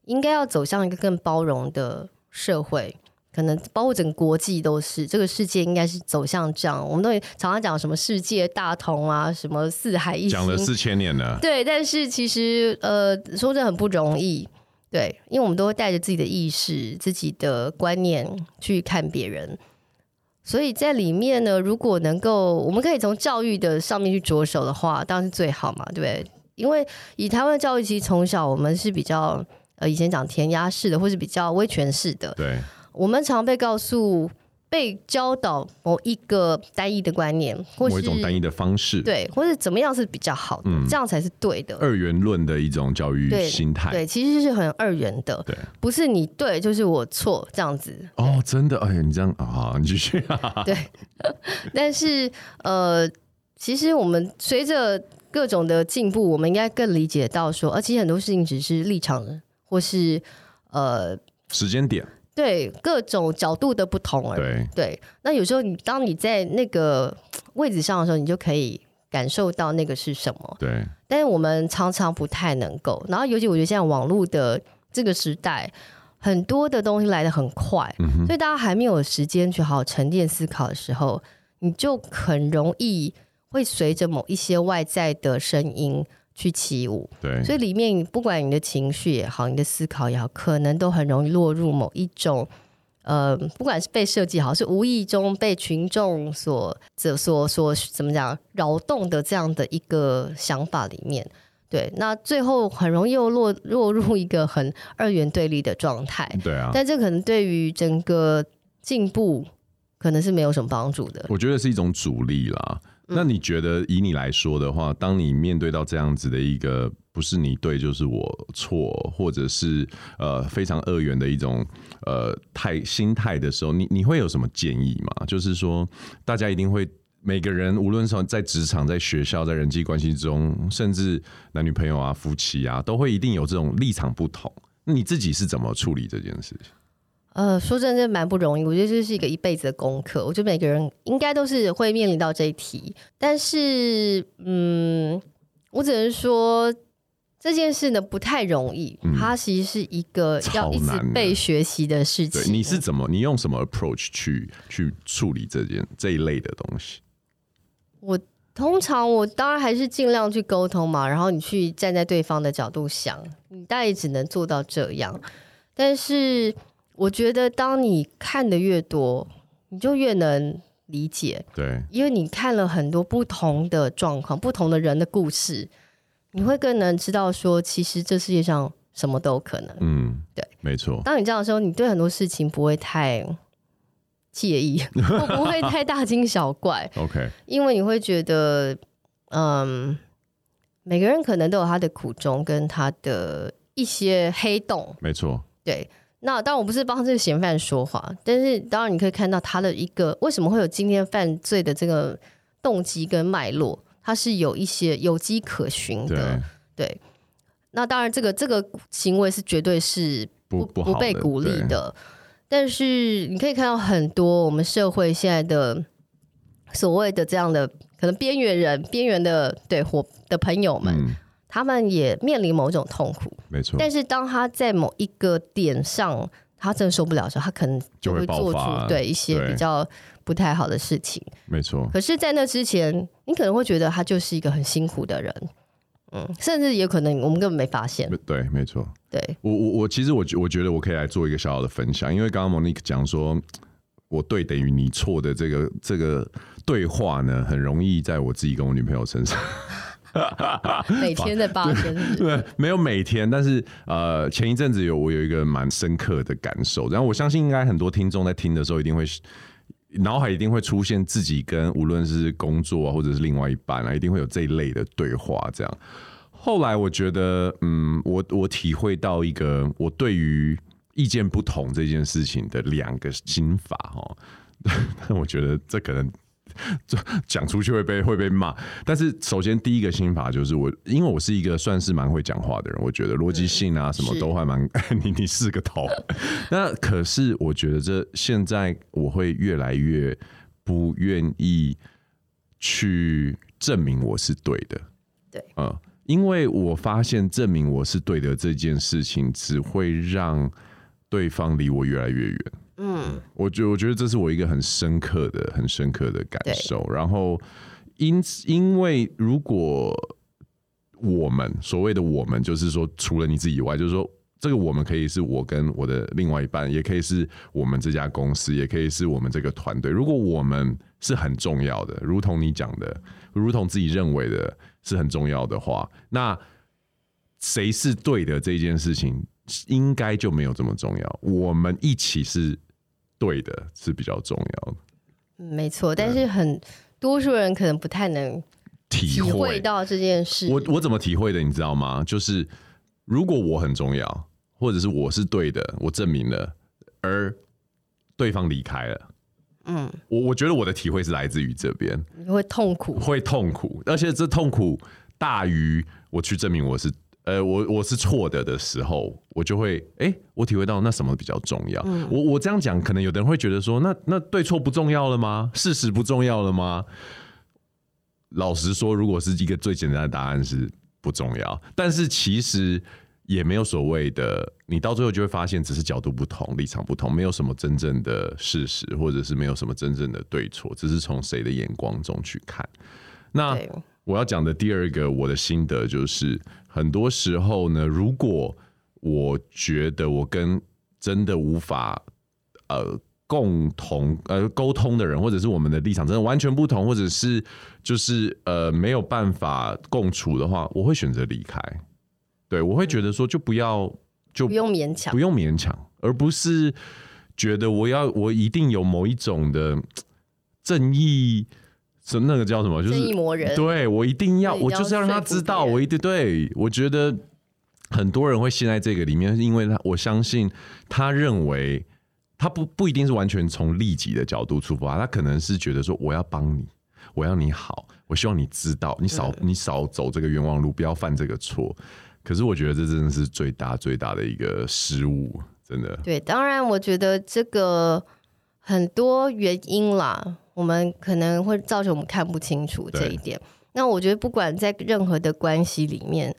应该要走向一个更包容的社会，可能包括整个国际都是这个世界应该是走向这样。我们都常常讲什么世界大同啊，什么四海一心，讲了四千年了，对，但是其实呃，说这很不容易，对，因为我们都会带着自己的意识、自己的观念去看别人。所以在里面呢，如果能够，我们可以从教育的上面去着手的话，当然是最好嘛，对不对？因为以台湾的教育，其实从小我们是比较呃，以前讲填鸭式的，或是比较威权式的。对，我们常被告诉。被教导某一个单一的观念，或是某一种单一的方式，对，或者怎么样是比较好的，嗯、这样才是对的。二元论的一种教育心态，对，其实是很二元的，对，不是你对就是我错这样子。哦，真的，哎呀，你这样啊，你继续。对，但是呃，其实我们随着各种的进步，我们应该更理解到说，而、啊、其实很多事情只是立场，或是呃时间点。对各种角度的不同而已。对，对，那有时候你当你在那个位置上的时候，你就可以感受到那个是什么。对，但是我们常常不太能够。然后，尤其我觉得现在网络的这个时代，很多的东西来的很快，嗯，所以大家还没有时间去好好沉淀思考的时候，你就很容易会随着某一些外在的声音。去起舞，对，所以里面不管你的情绪也好，你的思考也好，可能都很容易落入某一种，呃，不管是被设计好，是无意中被群众所、所、所、所怎么讲扰动的这样的一个想法里面，对，那最后很容易又落落入一个很二元对立的状态，对啊，但这可能对于整个进步可能是没有什么帮助的，我觉得是一种阻力啦。那你觉得，以你来说的话，当你面对到这样子的一个不是你对就是我错，或者是呃非常恶缘的一种呃态心态的时候，你你会有什么建议吗？就是说，大家一定会每个人，无论是在职场、在学校、在人际关系中，甚至男女朋友啊、夫妻啊，都会一定有这种立场不同。你自己是怎么处理这件事情？呃，说真的，蛮不容易。我觉得这是一个一辈子的功课。我觉得每个人应该都是会面临到这一题。但是，嗯，我只能说这件事呢不太容易。嗯、它其实是一个要一直被学习的事情。对，你是怎么？你用什么 approach 去去处理这件这一类的东西？我通常我当然还是尽量去沟通嘛。然后你去站在对方的角度想，你大概也只能做到这样。但是。我觉得，当你看的越多，你就越能理解。对，因为你看了很多不同的状况、不同的人的故事，你会更能知道说，其实这世界上什么都有可能。嗯，对，没错。当你这样的时候，你对很多事情不会太介意，或不会太大惊小怪。OK，因为你会觉得，嗯，每个人可能都有他的苦衷跟他的一些黑洞。没错，对。那当然我不是帮这个嫌犯说话，但是当然你可以看到他的一个为什么会有今天犯罪的这个动机跟脉络，他是有一些有迹可循的。对，对，那当然这个这个行为是绝对是不不，不被鼓励的。但是你可以看到很多我们社会现在的所谓的这样的可能边缘人、边缘的对伙的朋友们。嗯他们也面临某种痛苦，没错。但是当他在某一个点上，他真的受不了的时候，他可能就会做出对一些比较不太好的事情，没错。可是，在那之前，你可能会觉得他就是一个很辛苦的人，嗯，甚至也可能我们根本没发现。对，没错。对，我我我其实我我觉得我可以来做一个小小的分享，因为刚刚 Monique 讲说，我对等于你错的这个这个对话呢，很容易在我自己跟我女朋友身上。每天在八千日，对，没有每天，但是呃，前一阵子有我有一个蛮深刻的感受，然后我相信应该很多听众在听的时候一定会脑海一定会出现自己跟无论是工作啊，或者是另外一半啊，一定会有这一类的对话。这样，后来我觉得，嗯，我我体会到一个我对于意见不同这件事情的两个心法哈，但我觉得这可能。讲出去会被会被骂，但是首先第一个心法就是我，因为我是一个算是蛮会讲话的人，我觉得逻辑性啊什么都还蛮，你你是个头。那可是我觉得这现在我会越来越不愿意去证明我是对的，对，嗯，因为我发现证明我是对的这件事情只会让对方离我越来越远。嗯，我觉我觉得这是我一个很深刻的、很深刻的感受。然后因因为如果我们所谓的我们，就是说除了你自己以外，就是说这个我们可以是我跟我的另外一半，也可以是我们这家公司，也可以是我们这个团队。如果我们是很重要的，如同你讲的，如同自己认为的是很重要的话，那谁是对的这件事情，应该就没有这么重要。我们一起是。对的是比较重要的，没错。但是很多数人可能不太能体会到这件事。我我怎么体会的？你知道吗？就是如果我很重要，或者是我是对的，我证明了，而对方离开了，嗯，我我觉得我的体会是来自于这边，你会痛苦，会痛苦，而且这痛苦大于我去证明我是。呃，我我是错的的时候，我就会哎、欸，我体会到那什么比较重要。嗯、我我这样讲，可能有的人会觉得说，那那对错不重要了吗？事实不重要了吗？老实说，如果是一个最简单的答案是不重要，但是其实也没有所谓的，你到最后就会发现，只是角度不同，立场不同，没有什么真正的事实，或者是没有什么真正的对错，只是从谁的眼光中去看。那我要讲的第二个我的心得就是。很多时候呢，如果我觉得我跟真的无法呃共同呃沟通的人，或者是我们的立场真的完全不同，或者是就是呃没有办法共处的话，我会选择离开。对，我会觉得说就不要就不用勉强，不用勉强，而不是觉得我要我一定有某一种的正义。是那个叫什么？就是正义魔人。对，我一定要，我就是要让他知道，我一定对。我觉得很多人会陷在这个里面，是因为他我相信他认为他不不一定是完全从利己的角度出发，他可能是觉得说我要帮你，我要你好，我希望你知道，你少你少走这个冤枉路，不要犯这个错。可是我觉得这真的是最大最大的一个失误，真的。对，当然我觉得这个很多原因啦。我们可能会造成我们看不清楚这一点。那我觉得，不管在任何的关系里面，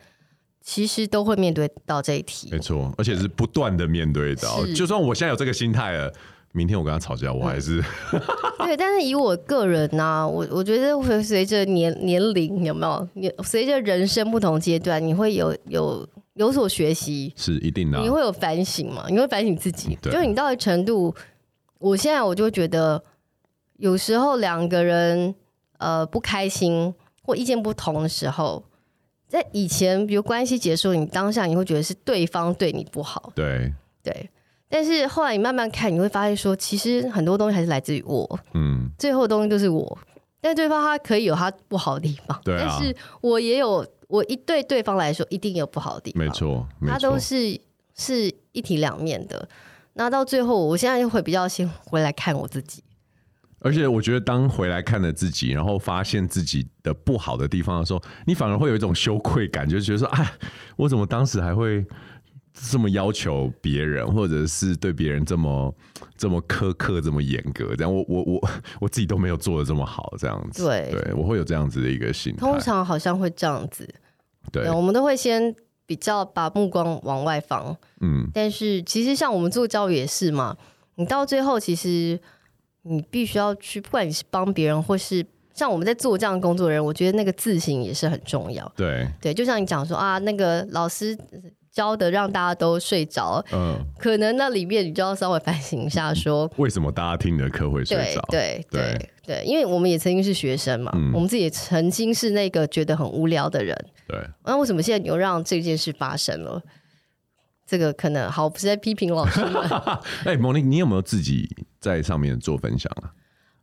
其实都会面对到这一题。没错，而且是不断的面对到。就算我现在有这个心态了，明天我跟他吵架，我还是、嗯、对。但是以我个人呢、啊，我我觉得会随着年年龄有没有？你随着人生不同阶段，你会有有有所学习，是一定的。你会有反省嘛？你会反省自己。就是你到的程度，我现在我就觉得。有时候两个人呃不开心或意见不同的时候，在以前比如关系结束，你当下你会觉得是对方对你不好，对对。但是后来你慢慢看，你会发现说，其实很多东西还是来自于我，嗯，最后的东西都是我。但对方他可以有他不好的地方，对啊，但是我也有我一对对方来说一定有不好的地方，没错，他都是是一体两面的。那到最后，我现在就会比较先回来看我自己。而且我觉得，当回来看了自己，然后发现自己的不好的地方的时候，你反而会有一种羞愧感，就觉得说：“哎，我怎么当时还会这么要求别人，或者是对别人这么这么苛刻、这么严格？这样我我我 我自己都没有做的这么好，这样子。对，对我会有这样子的一个心态。通常好像会这样子，对，对我们都会先比较把目光往外放。嗯，但是其实像我们做教育也是嘛，你到最后其实。你必须要去，不管你是帮别人，或是像我们在做这样的工作的人，我觉得那个自省也是很重要。对对，就像你讲说啊，那个老师教的让大家都睡着，嗯，可能那里面你就要稍微反省一下说，说为什么大家听你的课会睡着？对对对对，因为我们也曾经是学生嘛，嗯、我们自己也曾经是那个觉得很无聊的人，对。那为什么现在你又让这件事发生了？这个可能好，不是在批评老师们。哎、欸，莫妮，你有没有自己在上面做分享啊？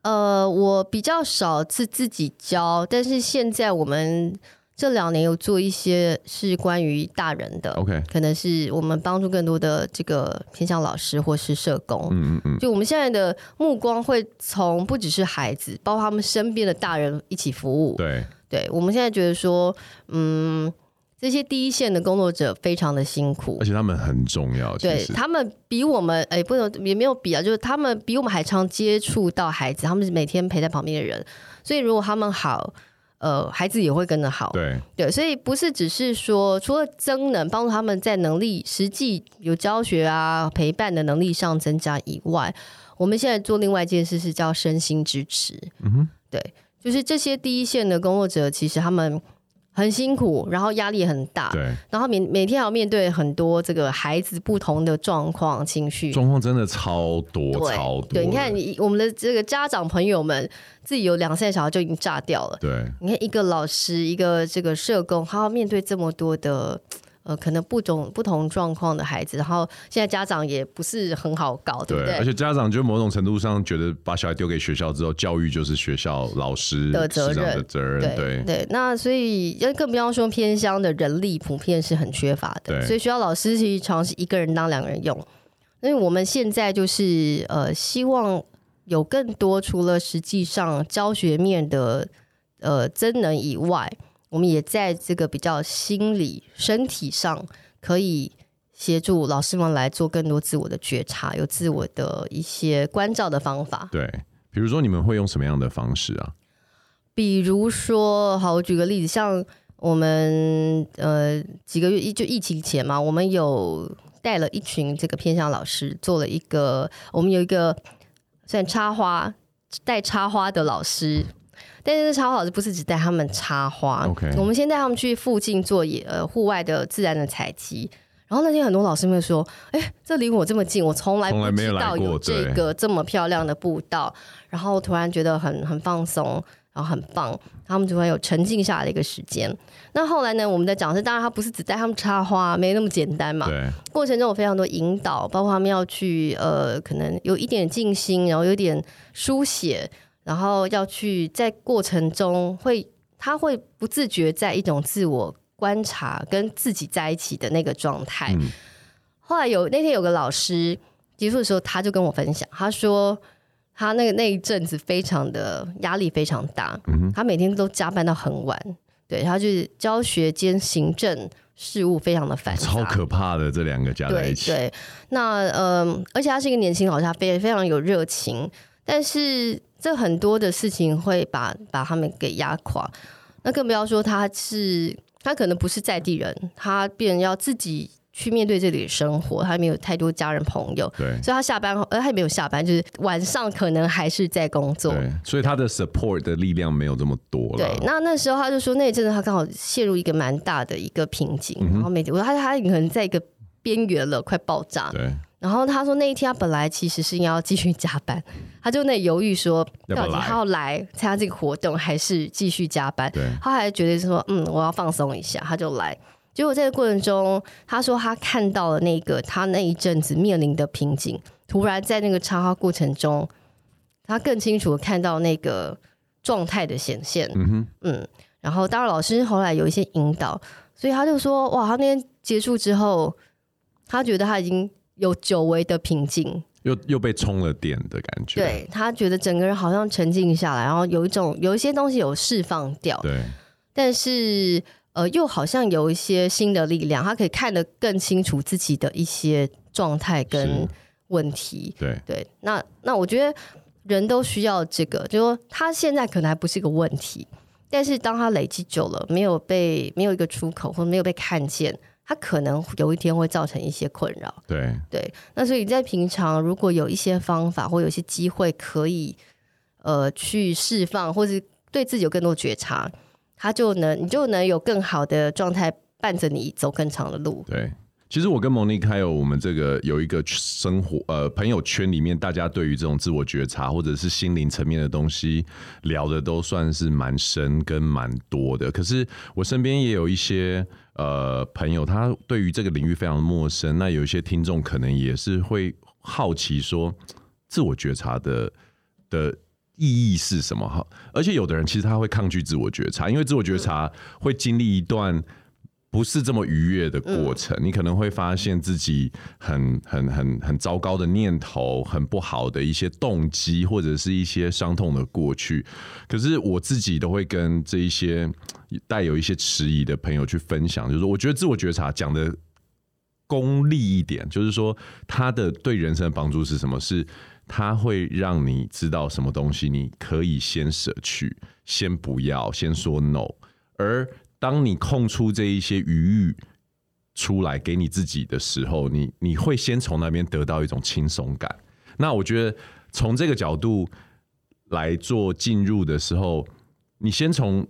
呃，我比较少是自己教，但是现在我们。这两年有做一些是关于大人的，OK，可能是我们帮助更多的这个偏向老师或是社工，嗯嗯嗯，就我们现在的目光会从不只是孩子，包括他们身边的大人一起服务，对，对，我们现在觉得说，嗯，这些第一线的工作者非常的辛苦，而且他们很重要，对他们比我们，哎，不能也没有比啊，就是他们比我们还常接触到孩子，他们是每天陪在旁边的人，所以如果他们好。呃，孩子也会跟着好，对。对，所以不是只是说除了增能帮助他们在能力实际有教学啊陪伴的能力上增加以外，我们现在做另外一件事是叫身心支持，嗯哼，对，就是这些第一线的工作者，其实他们。很辛苦，然后压力也很大，对，然后每每天要面对很多这个孩子不同的状况、情绪状况，真的超多，超多。对，你看，你我们的这个家长朋友们自己有两岁小孩就已经炸掉了，对。你看，一个老师，一个这个社工，他要面对这么多的。呃，可能不同不同状况的孩子，然后现在家长也不是很好搞，对不对？而且家长就某种程度上觉得，把小孩丢给学校之后，教育就是学校老师的责任，的责任，对对，对。那所以，更不要说偏乡的人力普遍是很缺乏的，所以学校老师其实常是一个人当两个人用。因为我们现在就是呃，希望有更多除了实际上教学面的呃真能以外。我们也在这个比较心理、身体上，可以协助老师们来做更多自我的觉察，有自我的一些关照的方法。对，比如说你们会用什么样的方式啊？比如说，好，我举个例子，像我们呃几个月就疫情前嘛，我们有带了一群这个偏向老师做了一个，我们有一个算插花带插花的老师。但是插花老师不是只带他们插花，Okay. 我们先带他们去附近做野呃户外的自然的采集。然后那天很多老师们说：“哎、欸，这离我这么近，我从来不知道有这个这么漂亮的步道。”然后突然觉得很很放松，然后很棒，他们就会有沉静下来的一个时间。那后来呢，我们的讲师当然他不是只带他们插花，没那么简单嘛。对，过程中有非常多引导，包括他们要去呃，可能有一点静心，然后有点书写。然后要去在过程中会，他会不自觉在一种自我观察跟自己在一起的那个状态。嗯、后来有那天有个老师结束的时候，他就跟我分享，他说他那个那一阵子非常的压力非常大，嗯、他每天都加班到很晚，对，他就是教学兼行政事务非常的繁杂，超可怕的这两个加在一起。对，对那嗯、呃，而且他是一个年轻老师，他非非常有热情，但是。这很多的事情会把把他们给压垮，那更不要说他是他可能不是在地人，他便要自己去面对这里的生活，他没有太多家人朋友，对，所以他下班后，呃，他也没有下班，就是晚上可能还是在工作，对，所以他的 support 的力量没有这么多了。对，那那时候他就说，那一阵子他刚好陷入一个蛮大的一个瓶颈，嗯、然后每天我他他可能在一个边缘了，快爆炸，对。然后他说那一天他本来其实是要继续加班，他就那犹豫说到底他要来参加这个活动还是继续加班？对他还觉得说嗯，我要放松一下，他就来。结果在这个过程中，他说他看到了那个他那一阵子面临的瓶颈，突然在那个插花过程中，他更清楚的看到那个状态的显现。嗯哼，嗯。然后当然老师后来有一些引导，所以他就说哇，他那天结束之后，他觉得他已经。有久违的平静，又又被充了电的感觉。对，他觉得整个人好像沉静下来，然后有一种有一些东西有释放掉。对，但是呃，又好像有一些新的力量，他可以看得更清楚自己的一些状态跟问题。对对，那那我觉得人都需要这个，就说他现在可能还不是一个问题，但是当他累积久了，没有被没有一个出口，或者没有被看见。他可能有一天会造成一些困扰，对对。那所以在平常，如果有一些方法或有一些机会可以，呃，去释放，或是对自己有更多觉察，他就能你就能有更好的状态伴着你走更长的路。对，其实我跟 Monique 还有我们这个有一个生活呃朋友圈里面，大家对于这种自我觉察或者是心灵层面的东西聊的都算是蛮深跟蛮多的。可是我身边也有一些呃朋友，他对于这个领域非常陌生。那有一些听众可能也是会好奇说，自我觉察的的意义是什么？哈，而且有的人其实他会抗拒自我觉察，因为自我觉察会经历一段。不是这么愉悦的过程，你可能会发现自己很很很很糟糕的念头，很不好的一些动机，或者是一些伤痛的过去。可是我自己都会跟这一些带有一些迟疑的朋友去分享，就是，我觉得自我觉察讲的功利一点，就是说，他的对人生的帮助是什么？是它会让你知道什么东西你可以先舍去，先不要，先说 no，而。当你空出这一些余裕出来给你自己的时候，你你会先从那边得到一种轻松感。那我觉得从这个角度来做进入的时候，你先从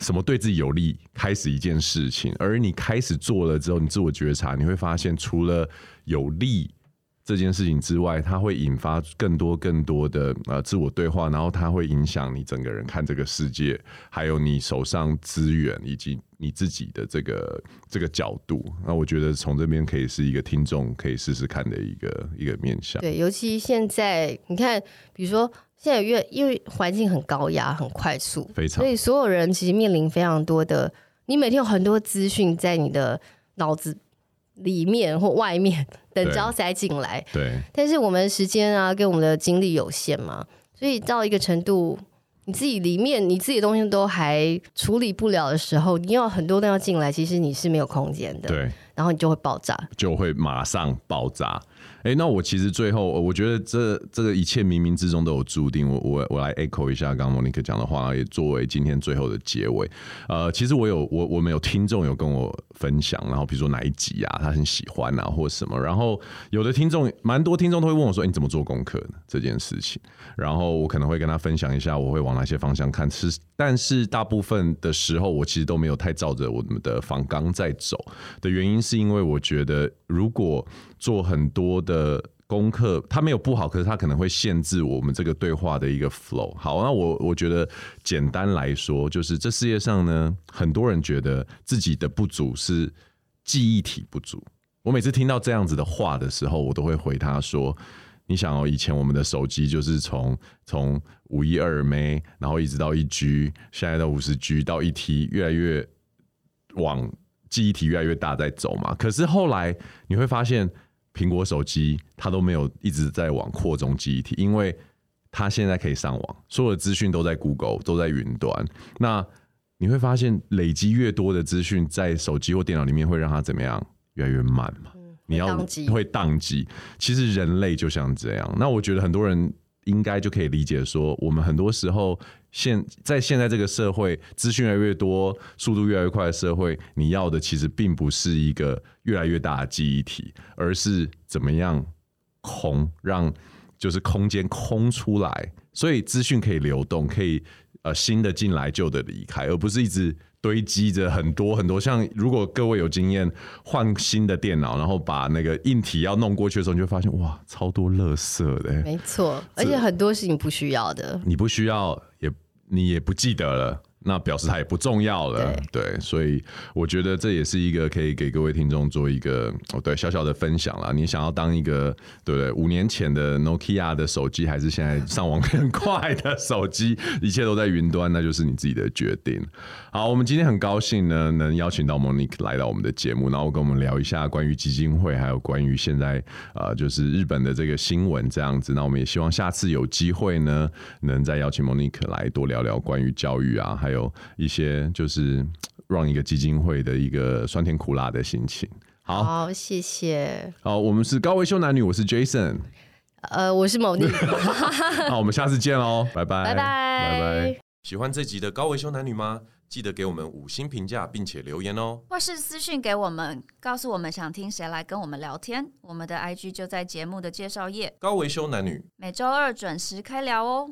什么对自己有利开始一件事情，而你开始做了之后，你自我觉察，你会发现除了有利。这件事情之外，它会引发更多更多的呃自我对话，然后它会影响你整个人看这个世界，还有你手上资源以及你自己的这个这个角度。那我觉得从这边可以是一个听众可以试试看的一个一个面向。对，尤其现在你看，比如说现在越因为环境很高压、很快速，非常，所以所有人其实面临非常多的，你每天有很多资讯在你的脑子。里面或外面 等着要塞进来，对。但是我们时间啊，跟我们的精力有限嘛，所以到一个程度，你自己里面你自己的东西都还处理不了的时候，你要很多东西要进来，其实你是没有空间的，对。然后你就会爆炸，就会马上爆炸。哎、那我其实最后，我觉得这这个一切冥冥之中都有注定。我我我来 echo 一下刚刚 Monique 讲的话，也作为今天最后的结尾。呃，其实我有我我们有听众有跟我分享，然后比如说哪一集啊，他很喜欢啊，或什么。然后有的听众，蛮多听众都会问我说：“、你怎么做功课呢？”这件事情，然后我可能会跟他分享一下，我会往哪些方向看。是，但是大部分的时候，我其实都没有太照着我们的方纲在走的原因，是因为我觉得如果做很多的功课，它没有不好，可是它可能会限制我们这个对话的一个 flow。好，那我我觉得简单来说，就是这世界上呢，很多人觉得自己的不足是记忆体不足。我每次听到这样子的话的时候，我都会回他说：“你想哦，以前我们的手机就是从从五一二 M，然后一直到一 G，现在到五十 G 到一 T，越来越往记忆体越来越大在走嘛。可是后来你会发现。”苹果手机它都没有一直在往扩充记忆体，因为它现在可以上网，所有的资讯都在 Google，都在云端。那你会发现，累积越多的资讯在手机或电脑里面，会让它怎么样？越来越慢嘛。你要会宕机。其实人类就像这样。那我觉得很多人。应该就可以理解说，我们很多时候现在现在这个社会，资讯越来越多，速度越来越快的社会，你要的其实并不是一个越来越大的记忆体，而是怎么样空，让就是空间空出来，所以资讯可以流动，可以呃新的进来，旧的离开，而不是一直。堆积着很多很多，像如果各位有经验换新的电脑，然后把那个硬体要弄过去的时候，你就会发现哇，超多垃圾的。没错，而且很多是你不需要的，你不需要也你也不记得了。那表示它也不重要了，对，对，所以我觉得这也是一个可以给各位听众做一个哦，对，小小的分享啦。你想要当一个对不对？五年前的 Nokia 的手机，还是现在上网更快的手机，一切都在云端，那就是你自己的决定。好，我们今天很高兴呢，能邀请到 Monique 来到我们的节目，然后跟我们聊一下关于基金会，还有关于现在呃，就是日本的这个新闻这样子。那我们也希望下次有机会呢，能再邀请 Monique 来多聊聊关于教育啊，还有。有一些就是让一个基金会的一个酸甜苦辣的心情。好，好，谢谢。好，我们是高维修男女，我是 Jason，呃，我是 Monique。好，我们下次见喽，拜拜，拜拜，拜拜。喜欢这集的高维修男女吗？记得给我们五星评价，并且留言哦，或是私讯给我们，告诉我们想听谁来跟我们聊天。我们的 IG 就在节目的介绍页。高维修男女，每周二准时开聊哦。